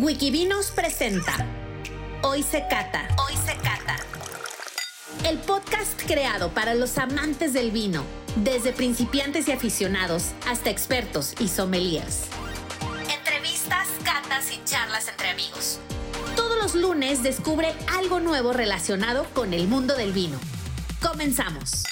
Wikivinos presenta Hoy se cata. Hoy se cata. El podcast creado para los amantes del vino, desde principiantes y aficionados hasta expertos y sommeliers. Entrevistas, catas y charlas entre amigos. Todos los lunes descubre algo nuevo relacionado con el mundo del vino. Comenzamos.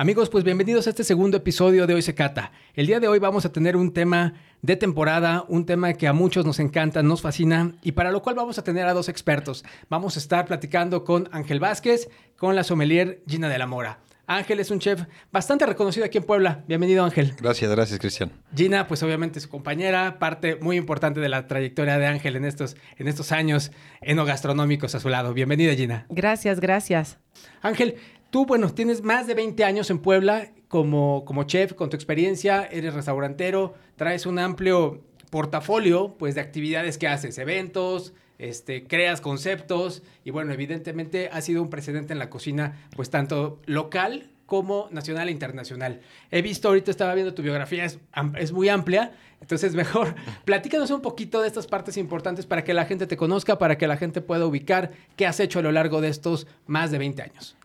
Amigos, pues bienvenidos a este segundo episodio de Hoy se Cata. El día de hoy vamos a tener un tema de temporada, un tema que a muchos nos encanta, nos fascina y para lo cual vamos a tener a dos expertos. Vamos a estar platicando con Ángel Vázquez, con la sommelier Gina de la Mora. Ángel es un chef bastante reconocido aquí en Puebla. Bienvenido, Ángel. Gracias, gracias, Cristian. Gina, pues obviamente su compañera, parte muy importante de la trayectoria de Ángel en estos, en estos años enogastronómicos a su lado. Bienvenida, Gina. Gracias, gracias. Ángel, Tú, bueno, tienes más de 20 años en Puebla como, como chef, con tu experiencia, eres restaurantero, traes un amplio portafolio pues de actividades que haces, eventos, este, creas conceptos y bueno, evidentemente ha sido un precedente en la cocina pues tanto local como nacional e internacional. He visto, ahorita estaba viendo tu biografía, es, es, muy amplia, entonces mejor platícanos un poquito de estas partes importantes para que la gente te conozca, para que la gente pueda ubicar qué has hecho a lo largo de estos más de 20 años.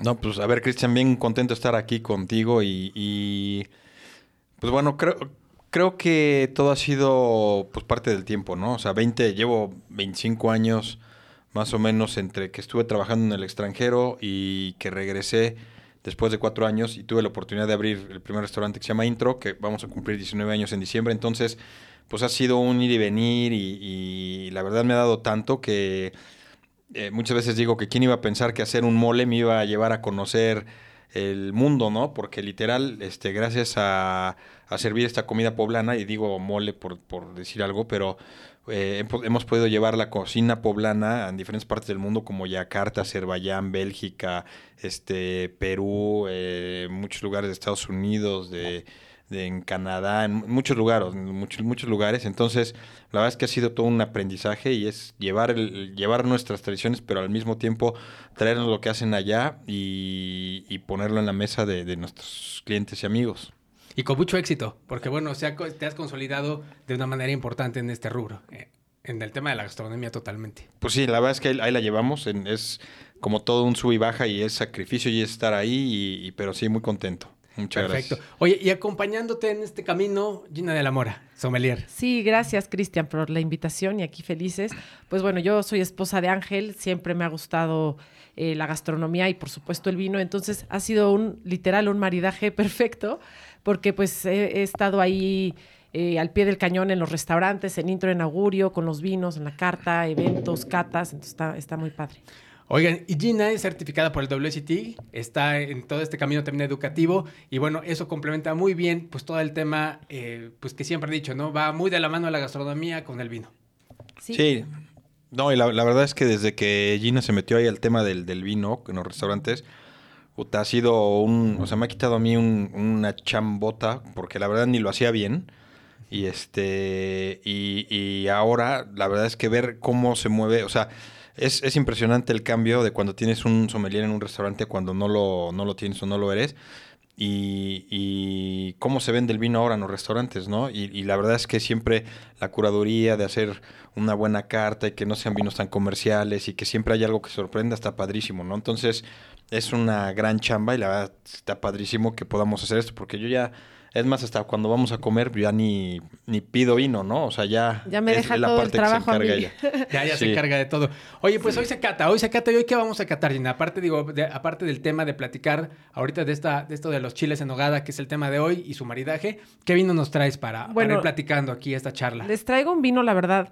No, pues a ver, Cristian, bien contento de estar aquí contigo y, pues bueno, creo, creo que todo ha sido pues parte del tiempo, ¿no? O sea, 20, llevo 25 años más o menos entre que estuve trabajando en el extranjero y que regresé después de cuatro años y tuve la oportunidad de abrir el primer restaurante que se llama Intro, que vamos a cumplir 19 años en diciembre. Entonces, pues ha sido un ir y venir y, y la verdad me ha dado tanto que eh, muchas veces digo que quién iba a pensar que hacer un mole me iba a llevar a conocer el mundo, ¿no? Porque literal, este, gracias a, servir esta comida poblana, y digo mole por, por decir algo, pero eh, hemos podido llevar la cocina poblana en diferentes partes del mundo, como Yakarta, Azerbaiyán, Bélgica, este, Perú, eh, muchos lugares de Estados Unidos, de en Canadá, en muchos lugares, en muchos, muchos lugares. Entonces, la verdad es que ha sido todo un aprendizaje y es llevar, el, llevar nuestras tradiciones, pero al mismo tiempo traernos lo que hacen allá y, ponerlo en la mesa de, nuestros clientes y amigos. Y con mucho éxito, porque bueno, o sea, te has consolidado de una manera importante en este rubro, eh, en el tema de la gastronomía totalmente. Pues sí, la verdad es que ahí, la llevamos, es como todo un sub y baja y es sacrificio y es estar ahí, y, pero sí, muy contento. Muchas Perfecto. Oye, y acompañándote en este camino, Gina de la Mora, sommelier. Sí, gracias, Cristian, por la invitación y aquí felices. Pues bueno, yo soy esposa de Ángel, siempre me ha gustado eh, la gastronomía y por supuesto el vino, entonces ha sido un literal un maridaje perfecto porque pues he, estado ahí eh, al pie del cañón en los restaurantes, en intro, en augurio, con los vinos, en la carta, eventos, catas, entonces está, está muy padre. Oigan, y Gina es certificada por el WCT, está en todo este camino también educativo y bueno, eso complementa muy bien pues todo el tema eh, pues que siempre he dicho, ¿no? Va muy de la mano la gastronomía con el vino. Sí. No, y la, verdad es que desde que Gina se metió ahí al tema del, vino en los restaurantes, ha sido un, o sea, me ha quitado a mí una chambota porque la verdad ni lo hacía bien. Y este, y, y ahora la verdad es que ver cómo se mueve, o sea, es, es, impresionante el cambio de cuando tienes un sommelier en un restaurante cuando no lo, no lo tienes o no lo eres. Y, y, cómo se vende el vino ahora en los restaurantes, ¿no? Y, y, la verdad es que siempre la curaduría de hacer una buena carta y que no sean vinos tan comerciales y que siempre hay algo que sorprenda está padrísimo, ¿no? Entonces es una gran chamba y la verdad está padrísimo que podamos hacer esto porque yo ya es más, hasta cuando vamos a comer, ya ni, ni pido vino, ¿no? O sea, ya, ya me deja todo el trabajo se ella. Ya, ya se encarga de todo. Oye, pues hoy se cata, hoy se cata. ¿Y hoy qué vamos a catar, Gina? Aparte, digo, aparte del tema de platicar ahorita de, esta, de esto de los chiles en nogada, que es el tema de hoy, y su maridaje, ¿qué vino nos traes para, bueno, ir platicando aquí esta charla? Les traigo un vino, la verdad,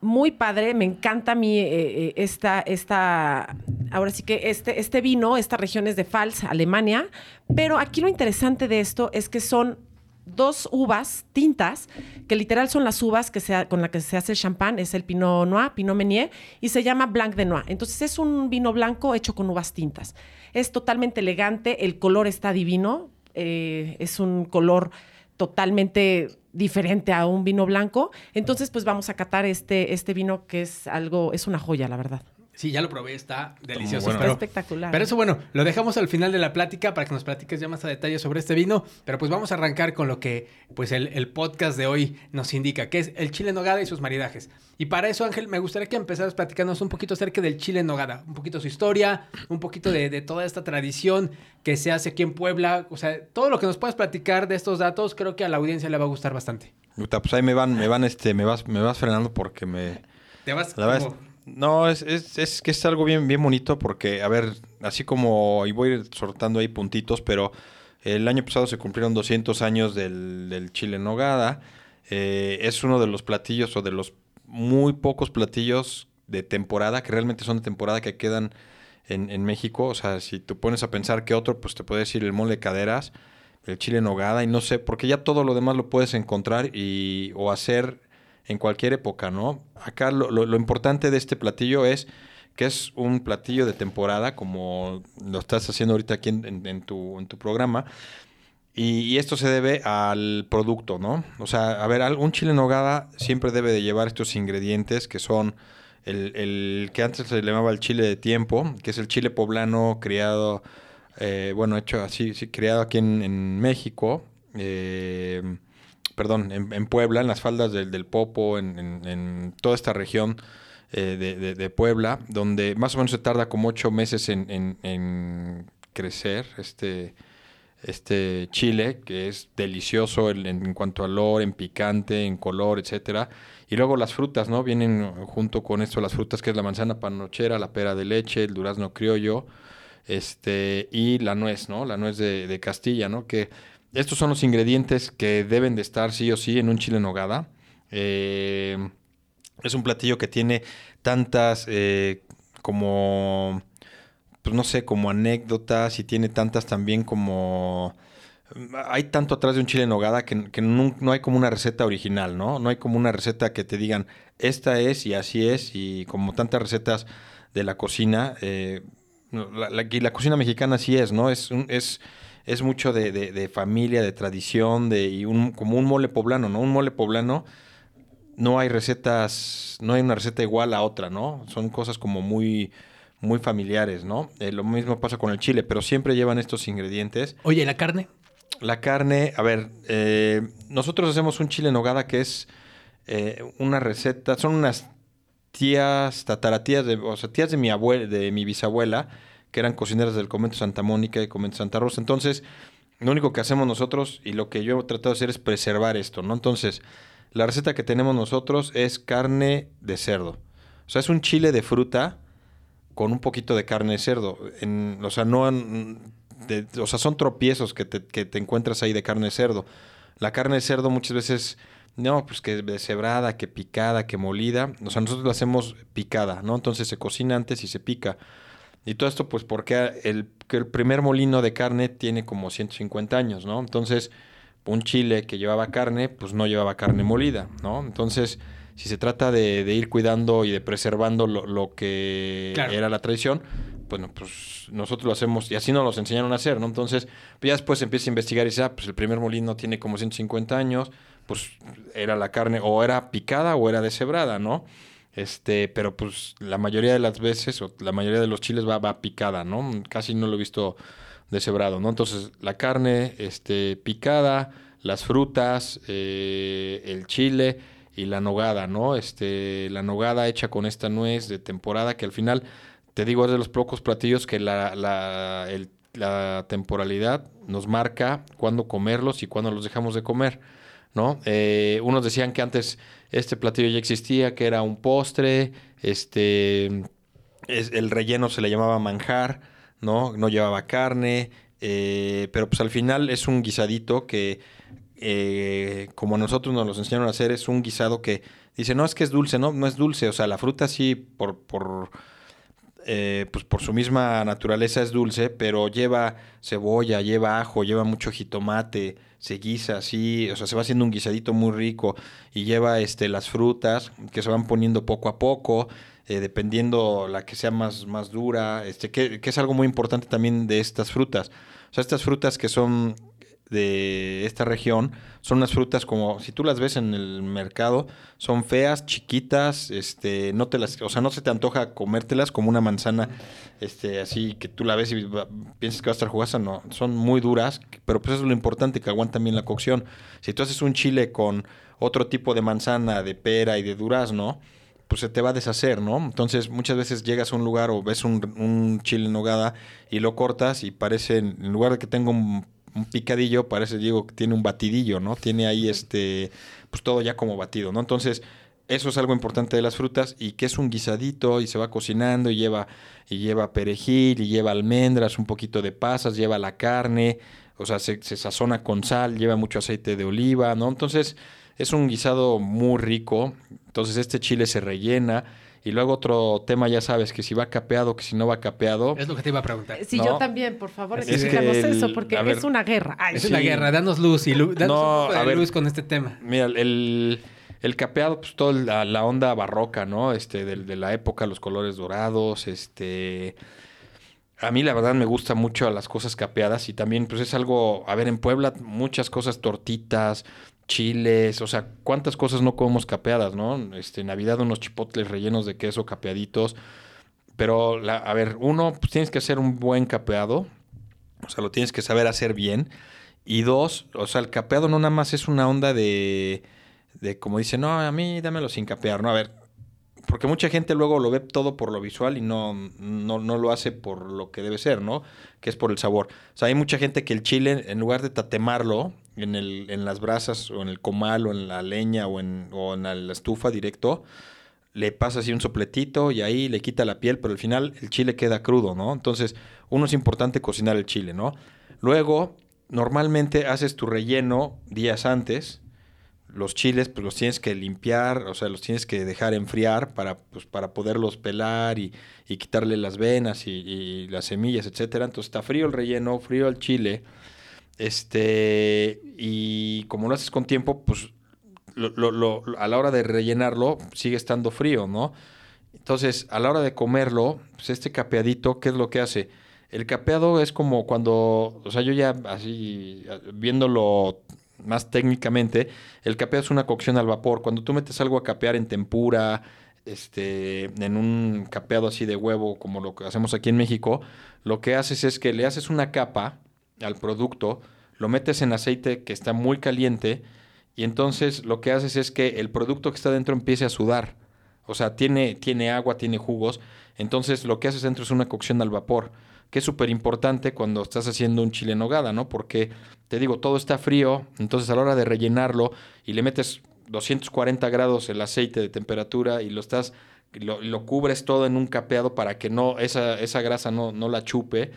muy padre, me encanta a mí eh, eh, esta, esta, ahora sí que este, este vino, esta región es de Pfalz, Alemania, pero aquí lo interesante de esto es que son dos uvas tintas, que literal son las uvas que con las que se hace el champán, es el Pinot Noir, Pinot Meunier, y se llama Blanc de Noir. Entonces es un vino blanco hecho con uvas tintas. Es totalmente elegante, el color está divino, eh, es un color totalmente diferente a un vino blanco. Entonces, pues vamos a catar este, este vino que es algo, es una joya, la verdad. Sí, ya lo probé, está delicioso. bueno. pero- Está espectacular. Pero eso, bueno, lo dejamos al final de la plática para que nos platiques ya más a detalle sobre este vino. Pero pues vamos a arrancar con lo que pues el, el podcast de hoy nos indica, que es el chile en nogada y sus maridajes. Y para eso, Ángel, me gustaría que empezaras platicándonos un poquito acerca del chile en nogada. Un poquito su historia, un poquito de, de toda esta tradición que se hace aquí en Puebla. O sea, todo lo que nos puedas platicar de estos datos, creo que a la audiencia le va a gustar bastante. Pues ahí me van, me van, este, me vas, me vas frenando porque me. Te vas La como- no, es, es, es que es algo bien, bien bonito porque, a ver, así como, y voy a ir soltando ahí puntitos, pero el año pasado se cumplieron 200 años del, del chile nogada. Eh, es uno de los platillos o de los muy pocos platillos de temporada, que realmente son de temporada que quedan en, en México. O sea, si tú pones a pensar que otro, pues te puede decir el mole de caderas, el chile nogada, y no sé, porque ya todo lo demás lo puedes encontrar y, o hacer en cualquier época, ¿no? Acá lo, lo- lo importante de este platillo es que es un platillo de temporada, como lo estás haciendo ahorita aquí en, en- en tu, en tu programa. Y, y esto se debe al producto, ¿no? O sea, a ver, un chile en nogada siempre debe de llevar estos ingredientes que son el, el que antes se llamaba el chile de tiempo, que es el chile poblano criado, eh, bueno, hecho así, sí, criado aquí en, en México, eh, perdón, en, en Puebla, en las faldas del, del Popo, en, en- en toda esta región eh, de, de- de Puebla, donde más o menos se tarda como ocho meses en, crecer este, este chile, que es delicioso en, cuanto a olor, en picante, en color, etcétera. Y luego las frutas, ¿no? Vienen junto con esto las frutas, que es la manzana panochera, la pera de leche, el durazno criollo, este, y la nuez, ¿no? La nuez de, de Castilla, ¿no? Que estos son los ingredientes que deben de estar sí o sí en un chile en nogada. Eh, es un platillo que tiene tantas eh, como, pues no sé, como anécdotas y tiene tantas también como... Hay tanto atrás de un chile en nogada que, no, hay como una receta original, ¿no? No hay como una receta que te digan, esta es y así es, y como tantas recetas de la cocina, eh, la, la- cocina mexicana así es, ¿no? Es, es, es mucho de, de- de familia, de tradición, de, y un, como un mole poblano, ¿no? Un mole poblano no hay recetas, no hay una receta igual a otra, ¿no? Son cosas como muy, muy familiares, ¿no? Eh, lo mismo pasa con el chile, pero siempre llevan estos ingredientes. Oye, ¿y la carne? La carne, a ver, eh, nosotros hacemos un chile en nogada que es eh, una receta, son unas tías, tataratías, de, o sea, tías de mi abuela, de mi bisabuela, que eran cocineras del convento Santa Mónica y convento Santa Rosa. Entonces, lo único que hacemos nosotros y lo que yo he tratado de hacer es preservar esto, ¿no? Entonces, la receta que tenemos nosotros es carne de cerdo. O sea, es un chile de fruta con un poquito de carne de cerdo. En- o sea, no de- o sea, son tropiezos que te, que te encuentras ahí de carne de cerdo. La carne de cerdo muchas veces, no, pues que deshebrada, que picada, que molida. O sea, nosotros la hacemos picada, ¿no? Entonces se cocina antes y se pica. Y todo esto, pues, porque el, primer molino de carne tiene como 150 años, ¿no? Entonces, un chile que llevaba carne, pues no llevaba carne molida, ¿no? Entonces, si se trata de, de ir cuidando y de preservando lo, lo que Claro. era la tradición, bueno, pues nosotros lo hacemos y así nos los enseñaron a hacer, ¿no? Entonces, pues ya después empieza a investigar y dice, ah, pues el primer molino tiene como 150 años, pues era la carne o era picada o era deshebrada, ¿no? Este, pero pues la mayoría de las veces, o la mayoría de los chiles va, va picada, ¿no? Casi no lo he visto deshebrado, ¿no? Entonces, la carne, este, picada, las frutas, eh, el chile y la nogada, ¿no? Este, la nogada hecha con esta nuez de temporada que al final, te digo, es de los pocos platillos que la, la, temporalidad nos marca cuándo comerlos y cuándo los dejamos de comer, ¿no? Eh, unos decían que antes este platillo ya existía, que era un postre, este, es- el relleno se le llamaba manjar, ¿no? No llevaba carne, eh, pero pues al final es un guisadito que, eh, como a nosotros nos los enseñaron a hacer, es un guisado que dice, no, es que es dulce, no, no es dulce, o sea, la fruta sí, por, por, eh, pues por su misma naturaleza es dulce, pero lleva cebolla, lleva ajo, lleva mucho jitomate, se guisa así, o sea, se va haciendo un guisadito muy rico y lleva este, las frutas que se van poniendo poco a poco, eh, dependiendo la que sea más, más dura, este, que, que es algo muy importante también de estas frutas. O sea, estas frutas que son de esta región son unas frutas como, si tú las ves en el mercado, son feas, chiquitas, este, no te las, o sea, no se te antoja comértelas como una manzana, este, así que tú la ves y piensas que va a estar jugosa, no, son muy duras, pero pues eso es lo importante, que aguantan bien la cocción. Si tú haces un chile con otro tipo de manzana, de pera y de durazno, pues se te va a deshacer, ¿no? Entonces muchas veces llegas a un lugar o ves un, un chile en nogada y lo cortas y parece, en lugar de que tenga un, un picadillo, parece, digo, que tiene un batidillo, ¿no? Tiene ahí este, pues todo ya como batido, ¿no? Entonces eso es algo importante de las frutas y que es un guisadito y se va cocinando y lleva, y lleva perejil y lleva almendras, un poquito de pasas, lleva la carne, o sea, se, se sazona con sal, lleva mucho aceite de oliva, ¿no? Entonces es un guisado muy rico. Entonces este chile se rellena. Y luego otro tema, ya sabes, que si va capeado, que si no va capeado. Es lo que te iba a preguntar. Sí, No. yo también, por favor, Es que explícanos el- eso, porque ver, es una guerra. Ay, Es sí. una guerra, danos luz y lu- danos No, un poco de a ver. luz con este tema. Mira, el, el capeado, pues toda la, la onda barroca, ¿no? Este, del- de, la época, los colores dorados, este... A mí la verdad me gusta mucho las cosas capeadas y también pues es algo, a ver, en Puebla muchas cosas, tortitas, chiles, o sea, cuántas cosas no comemos capeadas, ¿no? Este, Navidad unos chipotles rellenos de queso capeaditos, pero la- a ver, uno, pues tienes que hacer un buen capeado, o sea, lo tienes que saber hacer bien. Y dos, o sea, el capeado no nada más es una onda de, de como dice, no, a mí dámelo sin capear, ¿no? A ver, porque mucha gente luego lo ve todo por lo visual y no, no, no lo hace por lo que debe ser, ¿no? Que es por el sabor. O sea, hay mucha gente que el chile, en lugar de tatemarlo en, el, en las brasas o en el comal o en la leña o en, o en la estufa directo, le pasa así un sopletito y ahí le quita la piel, pero al final el chile queda crudo, ¿no? Entonces, uno es importante cocinar el chile, ¿no? Luego, normalmente haces tu relleno días antes. Los chiles, pues los tienes que limpiar, o sea, los tienes que dejar enfriar para, pues, para poderlos pelar y, y quitarle las venas y, y las semillas, etcétera. Entonces está frío el relleno, frío el chile. Este, y como lo haces con tiempo, pues lo- lo- lo- a la hora de rellenarlo sigue estando frío, ¿no? Entonces, a la hora de comerlo, pues este capeadito, ¿qué es lo que hace? El capeado es como cuando, o sea, yo ya así viéndolo más técnicamente, el capeado es una cocción al vapor. Cuando tú metes algo a capear en tempura, este, en un capeado así de huevo, como lo que hacemos aquí en México, lo que haces es que le haces una capa al producto, lo metes en aceite que está muy caliente y entonces lo que haces es que el producto que está dentro empiece a sudar. O sea, tiene, tiene agua, tiene jugos. Entonces lo que haces dentro es una cocción al vapor, que es súper importante cuando estás haciendo un chile en nogada, ¿no? Porque, te digo, todo está frío, entonces a la hora de rellenarlo y le metes 240 grados el aceite de temperatura y lo estás, lo, lo cubres todo en un capeado para que no, esa, esa grasa no, no la chupe.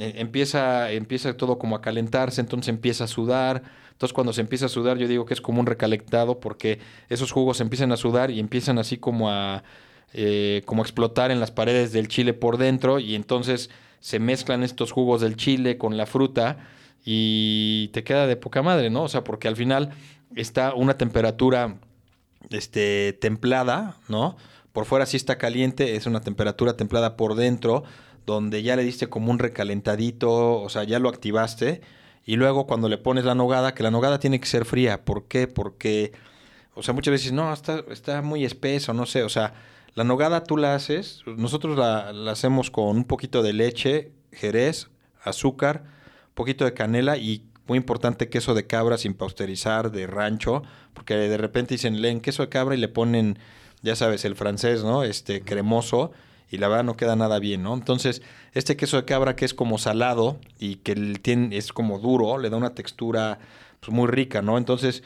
Eh, empieza, empieza todo como a calentarse, entonces empieza a sudar. Entonces cuando se empieza a sudar yo digo que es como un recalentado porque esos jugos empiezan a sudar y empiezan así como a, eh, como explotar en las paredes del chile por dentro y entonces se mezclan estos jugos del chile con la fruta y te queda de poca madre, ¿no? O sea, porque al final está una temperatura este, templada, ¿no? Por fuera sí está caliente, es una temperatura templada por dentro, donde ya le diste como un recalentadito, o sea, ya lo activaste. Y luego cuando le pones la nogada, que la nogada tiene que ser fría. ¿Por qué? Porque, o sea, muchas veces, no, está, está muy espeso, no sé. O sea, la nogada tú la haces, nosotros la, la hacemos con un poquito de leche, jerez, azúcar, un poquito de canela y muy importante queso de cabra sin pausterizar, de rancho, porque de repente dicen, leen queso de cabra y le ponen, ya sabes, el francés, ¿no? Este cremoso y la verdad no queda nada bien, ¿no? Entonces, este queso de cabra que es como salado y que es como duro, le da una textura pues, muy rica, ¿no? Entonces,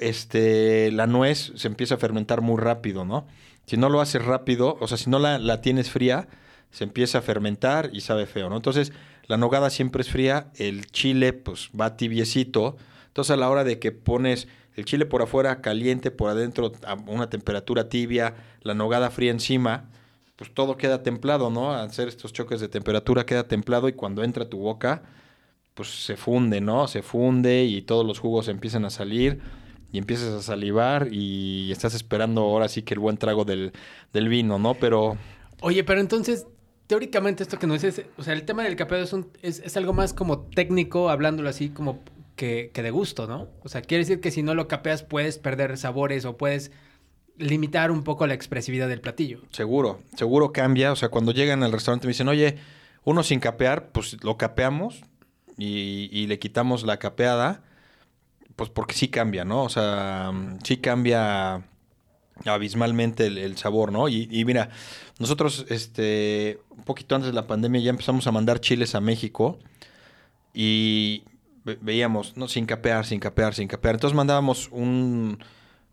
este, la nuez se empieza a fermentar muy rápido, ¿no? Si no lo haces rápido, o sea, si no la, la tienes fría, se empieza a fermentar y sabe feo, ¿no? Entonces, la nogada siempre es fría, el chile pues va tibiecito, entonces a la hora de que pones el chile por afuera caliente, por adentro a una temperatura tibia, la nogada fría encima, pues todo queda templado, ¿no? Al hacer estos choques de temperatura queda templado y cuando entra tu boca, pues se funde, ¿no? Se funde y todos los jugos empiezan a salir y empiezas a salivar y estás esperando ahora sí que el buen trago del, del vino, ¿no? Pero Oye, pero entonces, teóricamente esto que nos dices, o sea, el tema del capeado es, un, es, es algo más como técnico, hablándolo así, como que, que de gusto, ¿no? O sea, quiere decir que si no lo capeas puedes perder sabores o puedes limitar un poco la expresividad del platillo. Seguro, seguro cambia. O sea, cuando llegan al restaurante me dicen, oye, uno sin capear, pues lo capeamos y, y le quitamos la capeada, pues porque sí cambia, ¿no? O sea, mm, sí cambia abismalmente el, sabor, ¿no? Y, y mira, nosotros, este, un poquito antes de la pandemia ya empezamos a mandar chiles a México y ve- veíamos, ¿no? Sin capear, sin capear, sin capear. Entonces mandábamos un,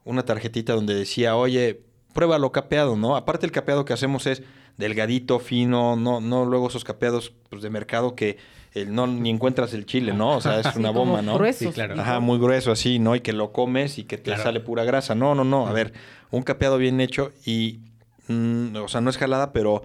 una tarjetita donde decía, oye, pruébalo capeado, ¿no? Aparte el capeado que hacemos es delgadito, fino, no, no luego esos capeados pues, de mercado que eh, no ni encuentras el chile, ¿no? O sea, es Sí, una como bomba, ¿no? gruesos. Sí, claro. Ajá, muy grueso así, ¿no? Y que lo comes y que te Claro. sale pura grasa. No, no, no. A ver, un capeado bien hecho y, mm, o sea, no es jalada, pero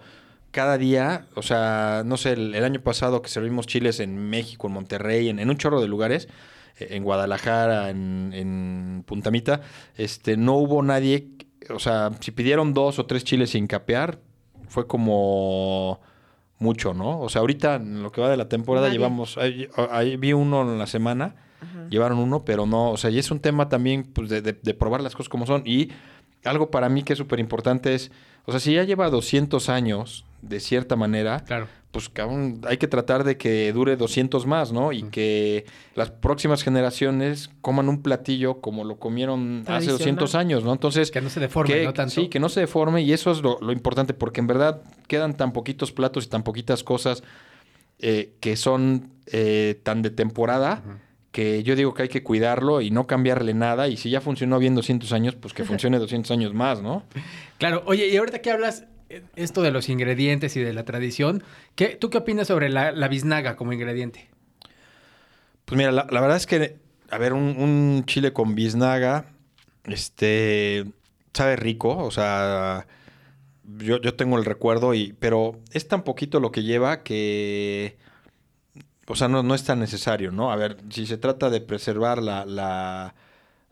cada día, o sea, no sé, el, el año pasado que servimos chiles en México, en Monterrey, en, en un chorro de lugares, en Guadalajara, en, en Puntamita, este, no hubo nadie, o sea, si pidieron dos o tres chiles sin capear, fue como mucho, ¿no? O sea, ahorita en lo que va de la temporada Nadie. llevamos, ahí, ahí vi uno en la semana, llevaron uno, pero no, o sea, y es un tema también pues, de, de- de probar las cosas como son. Y algo para mí que es súper importante es, o sea, si ya lleva 200 años, de cierta manera, Claro. pues cabrón, hay que tratar de que dure 200 más, ¿no? Y que las próximas generaciones coman un platillo como lo comieron hace Tradicional. 200 años, ¿no? Entonces, Que no se deforme, que- ¿no? Tanto. Sí, que no se deforme y eso es lo, lo importante porque en verdad quedan tan poquitos platos y tan poquitas cosas eh, que son eh, tan de temporada que yo digo que hay que cuidarlo y no cambiarle nada y si ya funcionó bien 200 años, pues que funcione 200 años más, ¿no? Claro, oye, y ahorita que hablas esto de los ingredientes y de la tradición, ¿qué, ¿tú qué opinas sobre la, la biznaga como ingrediente? Pues mira, la, la verdad es que, a ver, un, un chile con biznaga, este, sabe rico, o sea, yo, yo tengo el recuerdo, y, pero es tan poquito lo que lleva que, o sea, no, no es tan necesario, ¿no? A ver, si se trata de preservar la, la,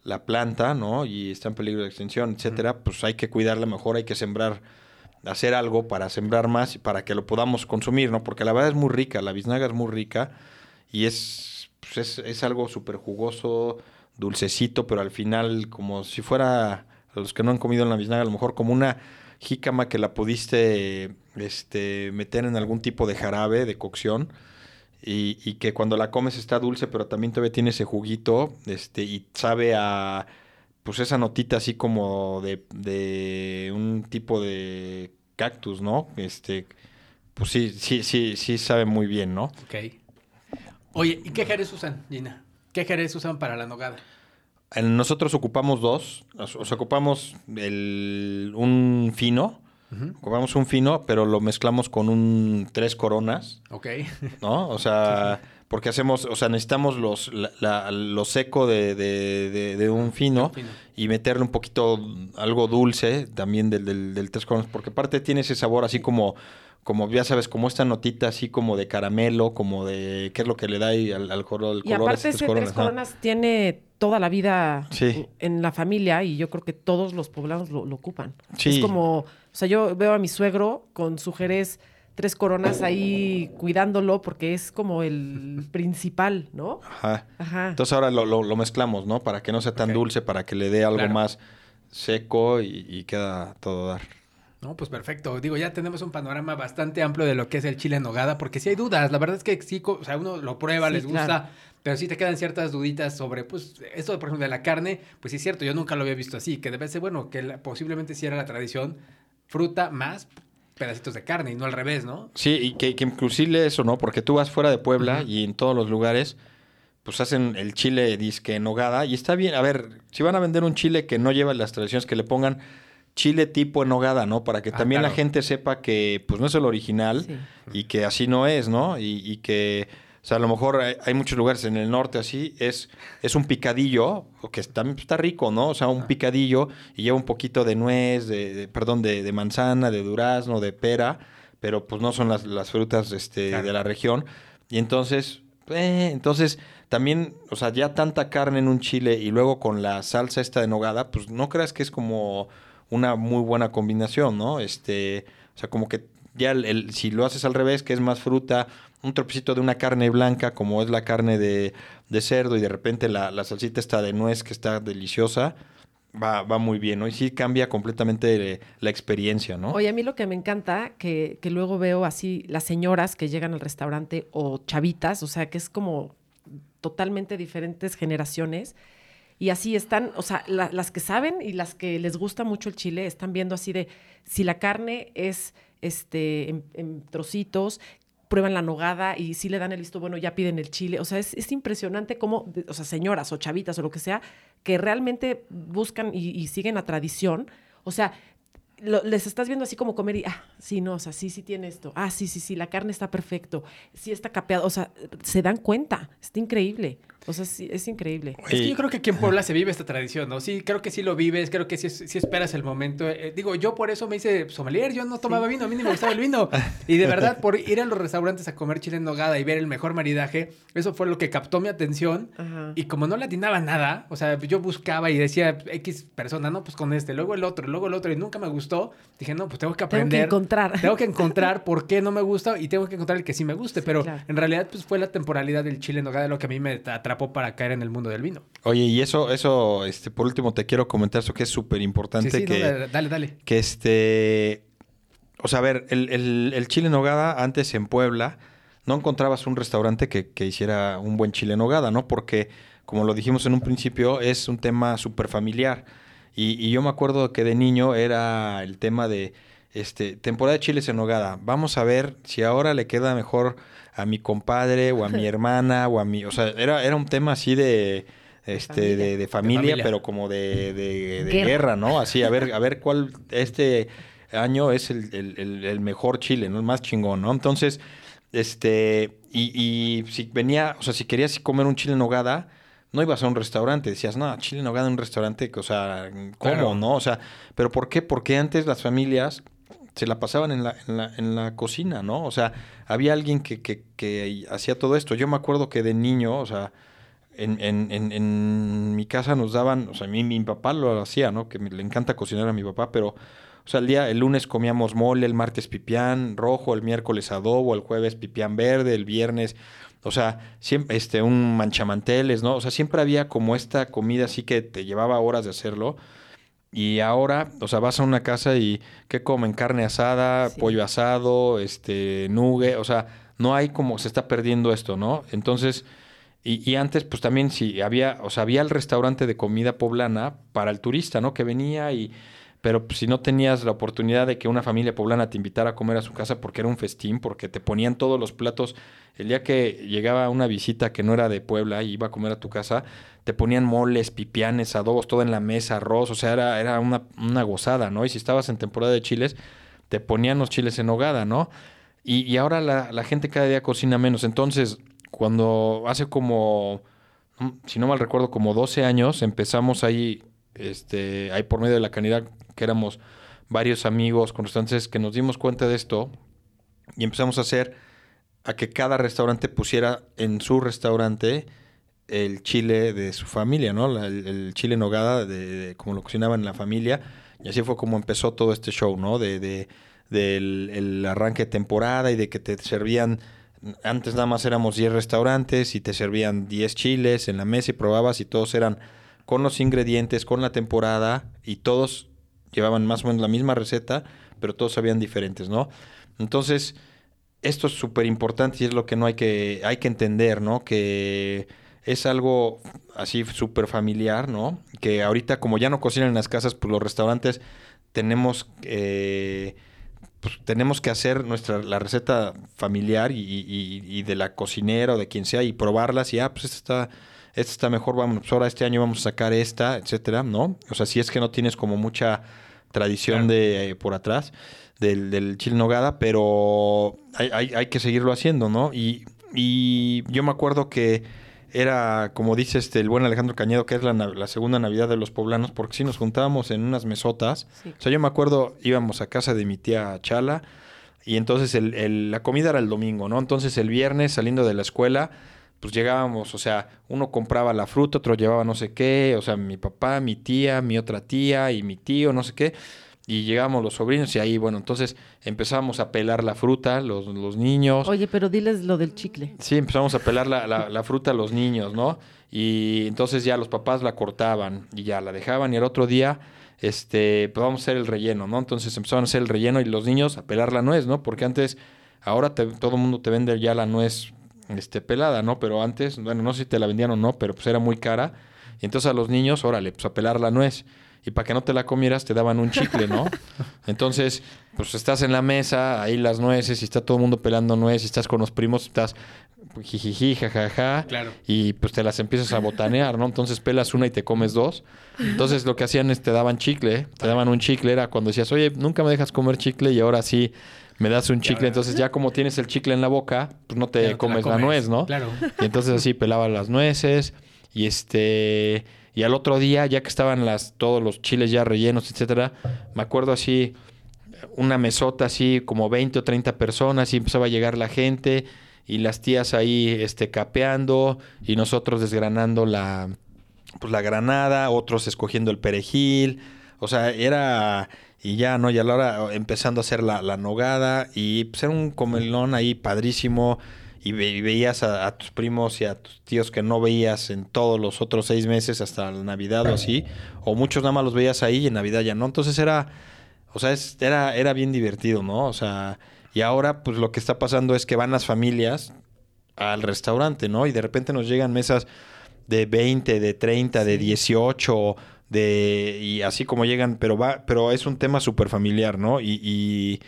la planta, ¿no? Y está en peligro de extinción, etcétera, pues hay que cuidarla mejor, hay que sembrar, hacer algo para sembrar más y para que lo podamos consumir, ¿no? Porque la verdad es muy rica, la biznaga es muy rica y es, pues es, es algo súper jugoso, dulcecito, pero al final como si fuera, a los que no han comido en la biznaga, a lo mejor como una jícama que la pudiste este, meter en algún tipo de jarabe de cocción y, y que cuando la comes está dulce, pero también todavía tiene ese juguito este, y sabe a pues esa notita así como de, de un tipo de cactus, ¿no? Este, pues sí, sí, sí, sí sabe muy bien, ¿no? Ok. Oye, ¿y qué jerez usan, Gina? ¿Qué jerez usan para la nogada? Nosotros ocupamos dos, o sea, ocupamos el, un fino, ocupamos un fino, pero lo mezclamos con un tres coronas, Ok. ¿no? O sea, porque hacemos, o sea, necesitamos los, la- la- lo seco de, de- de- de un fino Fino. y meterle un poquito algo dulce también del, del, del tres coronas, porque aparte tiene ese sabor así como, como ya sabes, como esta notita así como de caramelo, como de, ¿qué es lo que le da ahí al, al color? Y aparte ese Tres. Coronas tiene toda la vida Sí. en la familia y yo creo que todos los poblanos lo, lo ocupan. Sí. Es como, o sea, yo veo a mi suegro con su jerez Tres Coronas ahí cuidándolo porque es como el principal, ¿no? Ajá. Ajá. Entonces ahora lo, lo- lo mezclamos, ¿no? Para que no sea tan dulce, para que le dé algo Claro. más seco y, y queda todo dar. No, pues perfecto. Digo, ya tenemos un panorama bastante amplio de lo que es el chile en nogada, porque sí hay dudas. La verdad es que sí, o sea, uno lo prueba, Sí, les gusta, claro. pero sí te quedan ciertas duditas sobre, pues, esto, por ejemplo, de la carne, pues sí es cierto, yo nunca lo había visto así, que debe ser, bueno, que la- posiblemente sí era la tradición, fruta más pedacitos de carne y no al revés, ¿no? Sí, y que, que inclusive eso, ¿no? Porque tú vas fuera de Puebla y en todos los lugares, pues hacen el chile disque en nogada y está bien. A ver, si van a vender un chile que no lleva las tradiciones, que le pongan chile tipo en nogada, ¿no? Para que Ah, también la gente sepa que pues no es el original Sí. y que así no es, ¿no? Y, y que, o sea, a lo mejor hay, hay muchos lugares en el norte así, es, es un picadillo, que está, está rico, ¿no? O sea, un picadillo y lleva un poquito de nuez, de, de- perdón, de, de manzana, de durazno, de pera, pero pues no son las, las frutas este, Claro. de la región. Y entonces, eh, entonces también, o sea, ya tanta carne en un chile y luego con la salsa esta de nogada, pues no creas que es como una muy buena combinación, ¿no? Este, o sea, como que ya el, si lo haces al revés, que es más fruta, un tropecito de una carne blanca, como es la carne de, cerdo, y de repente la, la, salsita está de nuez, que está deliciosa, va, va muy bien, ¿no? Y sí cambia completamente la experiencia, ¿no? Oye, a mí lo que me encanta, que, que luego veo así las señoras que llegan al restaurante o chavitas, o sea, que es como totalmente diferentes generaciones. Y así están, o sea, las que saben y las que les gusta mucho el chile están viendo así de si la carne es este, en, trocitos, prueban la nogada y si le dan el listo bueno, ya piden el chile. O sea, es, impresionante cómo, o sea, señoras o chavitas o lo que sea, que realmente buscan y, y siguen la tradición. O sea, les estás viendo así como comer y, ah, sí, no, o sea, sí, sí tiene esto. Ah, sí, sí, sí, la carne está perfecto. Sí está capeado. O sea, se dan cuenta. Está increíble. O sea, sí, es increíble. Es que yo creo que aquí en Puebla se vive esta tradición, ¿no? Sí, creo que sí lo vives, creo que sí, sí esperas el momento. Eh, digo, yo por eso me hice sommelier, yo no tomaba vino, a mí ni me gustaba el vino. Y de verdad, por ir a los restaurantes a comer chile en nogada y ver el mejor maridaje, eso fue lo que captó mi atención. Y como no le atinaba nada, o sea, yo buscaba y decía, X persona, no, pues con este, luego el otro, luego el otro, y nunca me gustó, dije, no, pues tengo que aprender. Tengo que encontrar. Tengo que encontrar por qué no me gusta y tengo que encontrar el que sí me guste. Pero en realidad, pues fue la temporalidad del chile en nogada lo que a mí me atrapó para caer en el mundo del vino. Oye, y eso, eso, este, por último te quiero comentar eso que es súper importante. Sí, sí, que, dale, dale. Que este, o sea, a ver, el, chile en nogada antes en Puebla no encontrabas un restaurante que, hiciera un buen chile en nogada, ¿no? Porque, como lo dijimos en un principio, es un tema súper familiar. Y, y yo me acuerdo que de niño era el tema de, este, temporada de chiles en nogada. Vamos a ver si ahora le queda mejor a mi compadre o a mi hermana o a mi... O sea, era, era un tema así de... Este, de, familia, pero como de, de guerra. ¿no? Así, a ver, a ver cuál este año es el, mejor chile, ¿no? El más chingón, ¿no? Entonces, este, y, y, si venía, o sea, si querías comer un chile en nogada, no ibas a un restaurante, decías, no, chile en nogada en un restaurante, o sea, ¿cómo, no? O sea, pero ¿por qué? Porque antes las familias se la pasaban en la, en la, en la cocina, ¿no? O sea, había alguien que, que, que, hacía todo esto. Yo me acuerdo que de niño, o sea, en, en, en, mi casa nos daban, o sea, mi, mi papá lo hacía, ¿no? Que me, le encanta cocinar a mi papá, pero, o sea, el día, el lunes comíamos mole, el martes pipián rojo, el miércoles adobo, el jueves pipián verde, el viernes, o sea, siempre, este, un manchamanteles, ¿no? O sea, siempre había como esta comida así que te llevaba horas de hacerlo. Y ahora, o sea, vas a una casa y ¿qué comen? Carne asada, pollo asado, este, nugue, o sea, no hay como se está perdiendo esto, ¿no? Entonces, y, y, antes, pues también sí, había, o sea, había el restaurante de comida poblana para el turista, ¿no? Que venía y, pero pues, si no tenías la oportunidad de que una familia poblana te invitara a comer a su casa porque era un festín, porque te ponían todos los platos, el día que llegaba una visita que no era de Puebla y iba a comer a tu casa, te ponían moles, pipianes, adobos, todo en la mesa, arroz, o sea, era, era una, una gozada, ¿no? Y si estabas en temporada de chiles, te ponían los chiles en hogada, ¿no? Y, y ahora la, la, gente cada día cocina menos. Entonces, cuando hace como, mm, si no mal recuerdo, como 12 años, empezamos ahí, este, ahí por medio de la canidad, que éramos varios amigos constantes, que nos dimos cuenta de esto y empezamos a hacer a que cada restaurante pusiera en su restaurante el chile de su familia, ¿no? el, chile en de, como lo cocinaban en la familia. Y así fue como empezó todo este show, ¿no? De, de del el arranque de temporada y de que te servían, antes nada más éramos 10 restaurantes y te servían 10 chiles en la mesa y probabas y todos eran con los ingredientes, con la temporada y todos llevaban más o menos la misma receta, pero todos sabían diferentes, ¿no? Entonces, esto es súper importante y es lo que no hay que, hay que entender, ¿no? Que es algo así súper familiar, ¿no? Que ahorita como ya no cocinan en las casas, pues los restaurantes tenemos, eh, pues, tenemos que hacer nuestra la receta familiar y, y, de la cocinera o de quien sea y probarlas y, ah, pues esta está, esta está mejor, vamos, pues ahora este año vamos a sacar esta, etcétera, ¿no? O sea, si es que no tienes como mucha tradición de eh, por atrás del, del chile nogada, pero hay, hay, hay que seguirlo haciendo, ¿no? Y, y yo me acuerdo que era, como dice este, el buen Alejandro Cañedo, que es la, segunda Navidad de los poblanos, porque si nos juntábamos en unas mesotas. O sea, yo me acuerdo, íbamos a casa de mi tía Chala, y entonces el, la comida era el domingo, ¿no? Entonces el viernes, saliendo de la escuela, pues llegábamos, o sea, uno compraba la fruta, otro llevaba no sé qué, o sea, mi papá, mi tía, mi otra tía y mi tío, no sé qué. y llegábamos los sobrinos y ahí, bueno, entonces empezamos a pelar la fruta, los, los niños. Oye, pero diles lo del chicle. Sí, empezamos a pelar la, la, la fruta a los niños, ¿no? Y entonces ya los papás la cortaban y ya la dejaban y el otro día, este, pues vamos a hacer el relleno, ¿no? Entonces empezaban a hacer el relleno y los niños a pelar la nuez, ¿no? Porque antes, ahora te- todo el mundo te vende ya la nuez este, pelada, ¿no? Pero antes, bueno, no sé si te la vendían o no, pero pues era muy cara. Y entonces a los niños, órale, pues a pelar la nuez. Y para que no te la comieras, te daban un chicle, ¿no? Entonces, pues estás en la mesa, ahí las nueces, y está todo el mundo pelando nuez, y estás con los primos, estás jijiji, jajaja, Claro. y pues te las empiezas a botanear, ¿no? Entonces pelas una y te comes dos. Entonces lo que hacían es te daban chicle, te daban un chicle, era cuando decías, oye, nunca me dejas comer chicle y ahora sí me das un chicle. Entonces ya como tienes el chicle en la boca, pues no te Ya no te la comes la, nuez, ¿no? claro. Y entonces así pelaba las nueces y este y al otro día ya que estaban las todos los chiles ya rellenos, etcétera, me acuerdo así una mesota así como 20 o 30 personas y empezaba a llegar la gente y las tías ahí este capeando y nosotros desgranando la pues la granada, otros escogiendo el perejil, o sea, era y ya no, y a la hora empezando a hacer la, la nogada y pues era un comelón ahí padrísimo y, ve- y veías a, a tus primos y a tus tíos que no veías en todos los otros seis meses hasta la Navidad o así, o muchos nada más los veías ahí y en Navidad ya no, entonces era, o sea, es- era, era bien divertido, ¿no? O sea, y ahora pues lo que está pasando es que van las familias al restaurante, ¿no? Y de repente nos llegan mesas de 20, de 30, de 18, de y así como llegan, pero va, pero es un tema súper familiar, ¿no? Y, y,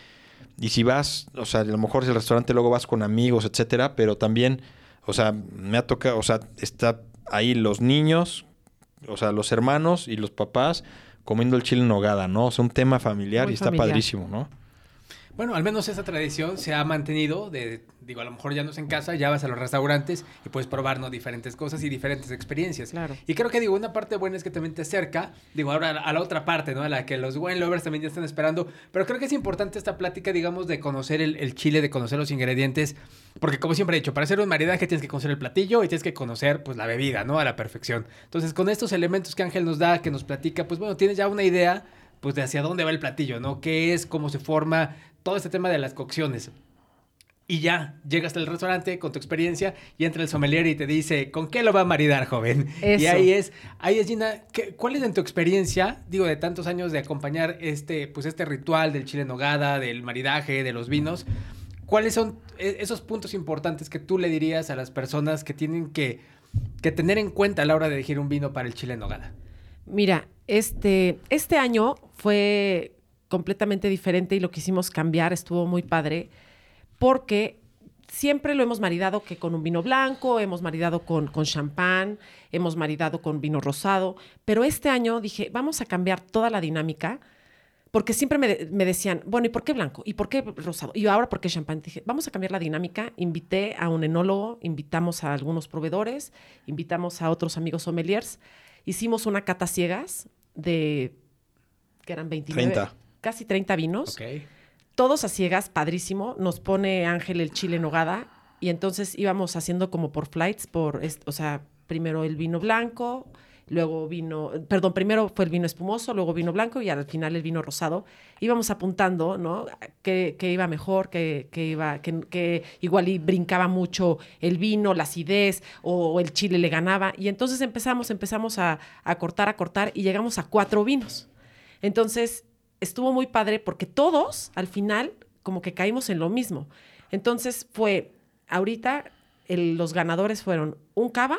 y si vas, o sea, a lo mejor si el restaurante luego vas con amigos, etcétera, pero también, o sea, me ha tocado, o sea, está ahí los niños, o sea, los hermanos y los papás comiendo el chile en nogada, ¿no? O sea, un tema familiar Muy y está familiar. padrísimo, ¿no? Bueno, al menos esa tradición se ha mantenido de, digo, a lo mejor ya no es en casa, ya vas a los restaurantes y puedes probar, ¿no? Diferentes cosas y diferentes experiencias. Claro. Y creo que, digo, una parte buena es que también te acerca, digo, ahora a la, a la otra parte, ¿no? A la que los wine lovers también ya están esperando. Pero creo que es importante esta plática, digamos, de conocer el, el chile, de conocer los ingredientes. Porque, como siempre he dicho, para hacer un maridaje tienes que conocer el platillo y tienes que conocer, pues, la bebida, ¿no? A la perfección. Entonces, con estos elementos que Ángel nos da, que nos platica, pues, bueno, tienes ya una idea, pues, de hacia dónde va el platillo, ¿no? ¿Qué es? ¿Cómo se forma? Todo este tema de las cocciones. Y ya, llegas al restaurante con tu experiencia y entra el sommelier y te dice, ¿con qué lo va a maridar, joven? Y ahí es, ahí es, Gina, ¿qué- ¿cuál es en tu experiencia, digo, de tantos años de acompañar este, pues este ritual del chile en nogada, del maridaje, de los vinos? ¿Cuáles son e- esos puntos importantes que tú le dirías a las personas que tienen que, que tener en cuenta a la hora de elegir un vino para el chile en nogada? Mira, este, este año fue completamente diferente y lo quisimos cambiar, estuvo muy padre, porque siempre lo hemos maridado que con un vino blanco, hemos maridado con, con champán, hemos maridado con vino rosado, pero este año dije, vamos a cambiar toda la dinámica, porque siempre me, me decían, bueno, ¿y por qué blanco? ¿Y por qué rosado? Y ahora, ¿por qué champán? Dije, vamos a cambiar la dinámica. Invité a un enólogo, invitamos a algunos proveedores, invitamos a otros amigos sommeliers. Hicimos una cata ciegas de, que eran 29, 30. casi 30 vinos. Ok. Todos a ciegas, padrísimo. Nos pone Ángel el chile en nogada y entonces íbamos haciendo como por flights, por, o sea, primero el vino blanco, luego vino, perdón, primero fue el vino espumoso, luego vino blanco y al final el vino rosado. Íbamos apuntando, ¿no? Que, iba mejor, que, que iba, que, que igual y brincaba mucho el vino, la acidez o, el chile le ganaba. Y entonces empezamos, empezamos a, a cortar, a cortar y llegamos a cuatro vinos. Entonces estuvo muy padre porque todos al final como que caímos en lo mismo. Entonces fue, ahorita los ganadores fueron un cava,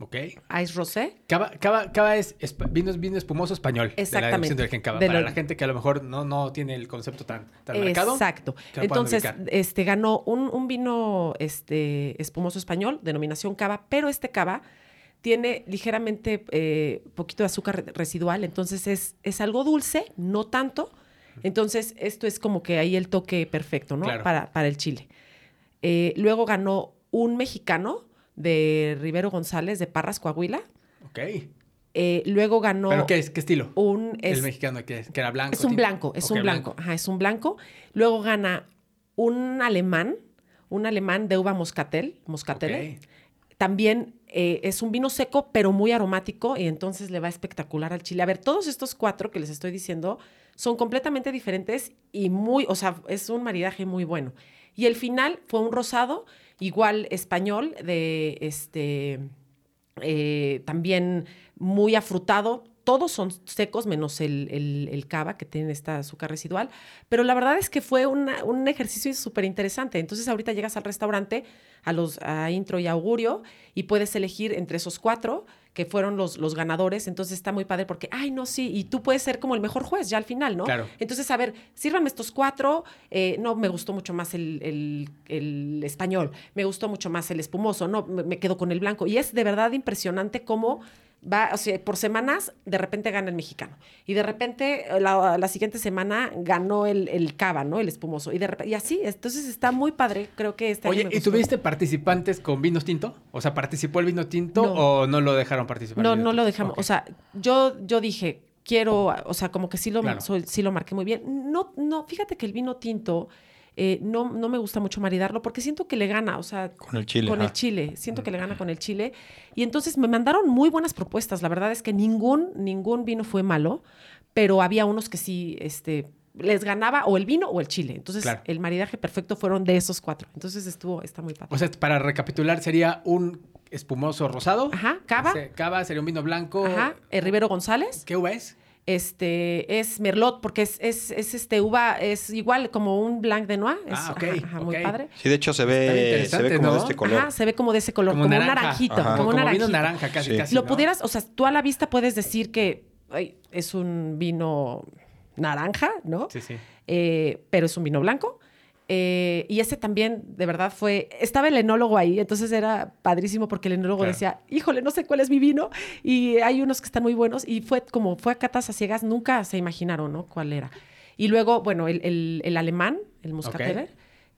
Ok. Ice Rosé, Cava, cava, cava es esp- vino, vino espumoso español. Exactamente. De la cava. De para lo- la gente que a lo mejor no, no tiene el concepto tan, tan marcado. Exacto. Entonces, este ganó un, un vino este, espumoso español, denominación cava, pero este cava tiene ligeramente eh, poquito de azúcar re- residual, entonces es, es algo dulce, no tanto. Entonces, esto es como que ahí el toque perfecto, ¿no? Claro. Para, para el chile. Eh, luego ganó un mexicano de Rivero González, de Parras, Coahuila. Ok. Eh, luego ganó ¿Pero qué es? ¿Qué estilo? un... el es- mexicano que, que era blanco. es un blanco, es un blanco. Ajá, es un blanco. Luego gana un alemán, un alemán de uva moscatel, moscatele. También eh, es un vino seco, pero muy aromático y entonces le va espectacular al chile. A ver, todos estos cuatro que les estoy diciendo son completamente diferentes y muy, o sea, es un maridaje muy bueno. Y el final fue un rosado, igual español, de este, eh, también muy afrutado, todos son secos, menos el, el, cava, que tiene esta azúcar residual. Pero la verdad es que fue un ejercicio súper interesante. Entonces, ahorita llegas al restaurante, a, los, a intro y augurio, y puedes elegir entre esos cuatro que fueron los, los ganadores. Entonces, está muy padre porque, ay, no, sí, y tú puedes ser como el mejor juez ya al final, ¿no? Claro. Entonces, a ver, sírvame estos cuatro. Eh, no, me gustó mucho más el, el, español. Me gustó mucho más el espumoso. No, me, me quedo con el blanco. Y es de verdad impresionante cómo va, o sea, por semanas, de repente gana el mexicano. Y de repente, la, siguiente semana ganó el, el, cava, ¿no? El espumoso. Y, de repente, y así, entonces está muy padre. Creo que este Oye, ¿y tuviste participantes con vinos tinto? O sea, ¿participó el vino tinto o no lo dejaron participar? No, no lo dejamos. O sea, yo, yo dije, quiero, o sea, como que sí lo, sí lo marqué muy bien. No, no, fíjate que el vino tinto eh, no, no me gusta mucho maridarlo porque siento que le gana, o sea, con el chile. Con el chile, siento que le gana con el chile. Y entonces me mandaron muy buenas propuestas. La verdad es que ningún, ningún vino fue malo, pero había unos que sí, este, les ganaba o el vino o el chile. Entonces, el maridaje perfecto fueron de esos cuatro. Entonces estuvo, está muy padre. O sea, para recapitular, sería un espumoso rosado. Ajá, cava. cava sería un vino blanco. Ajá, el Rivero González. ¿Qué uva es? Este, es merlot, porque es, es, este uva, es igual como un blanc de noix. ah, ok. muy padre. Sí, de hecho se ve, se ve como de este color. Ajá, se ve como de ese color, como, un naranjito. Como, un naranjito. naranja casi, casi. Lo pudieras, o sea, tú a la vista puedes decir que es un vino naranja, ¿no? Sí, sí. Eh, pero es un vino blanco. Eh, y ese también, de verdad, fue. Estaba el enólogo ahí, entonces era padrísimo porque el enólogo decía, híjole, no sé cuál es mi vino. Y hay unos que están muy buenos. Y fue como fue a catas a ciegas, nunca se imaginaron, ¿no? Cuál era. Y luego, bueno, el, el, alemán, el Muscateller,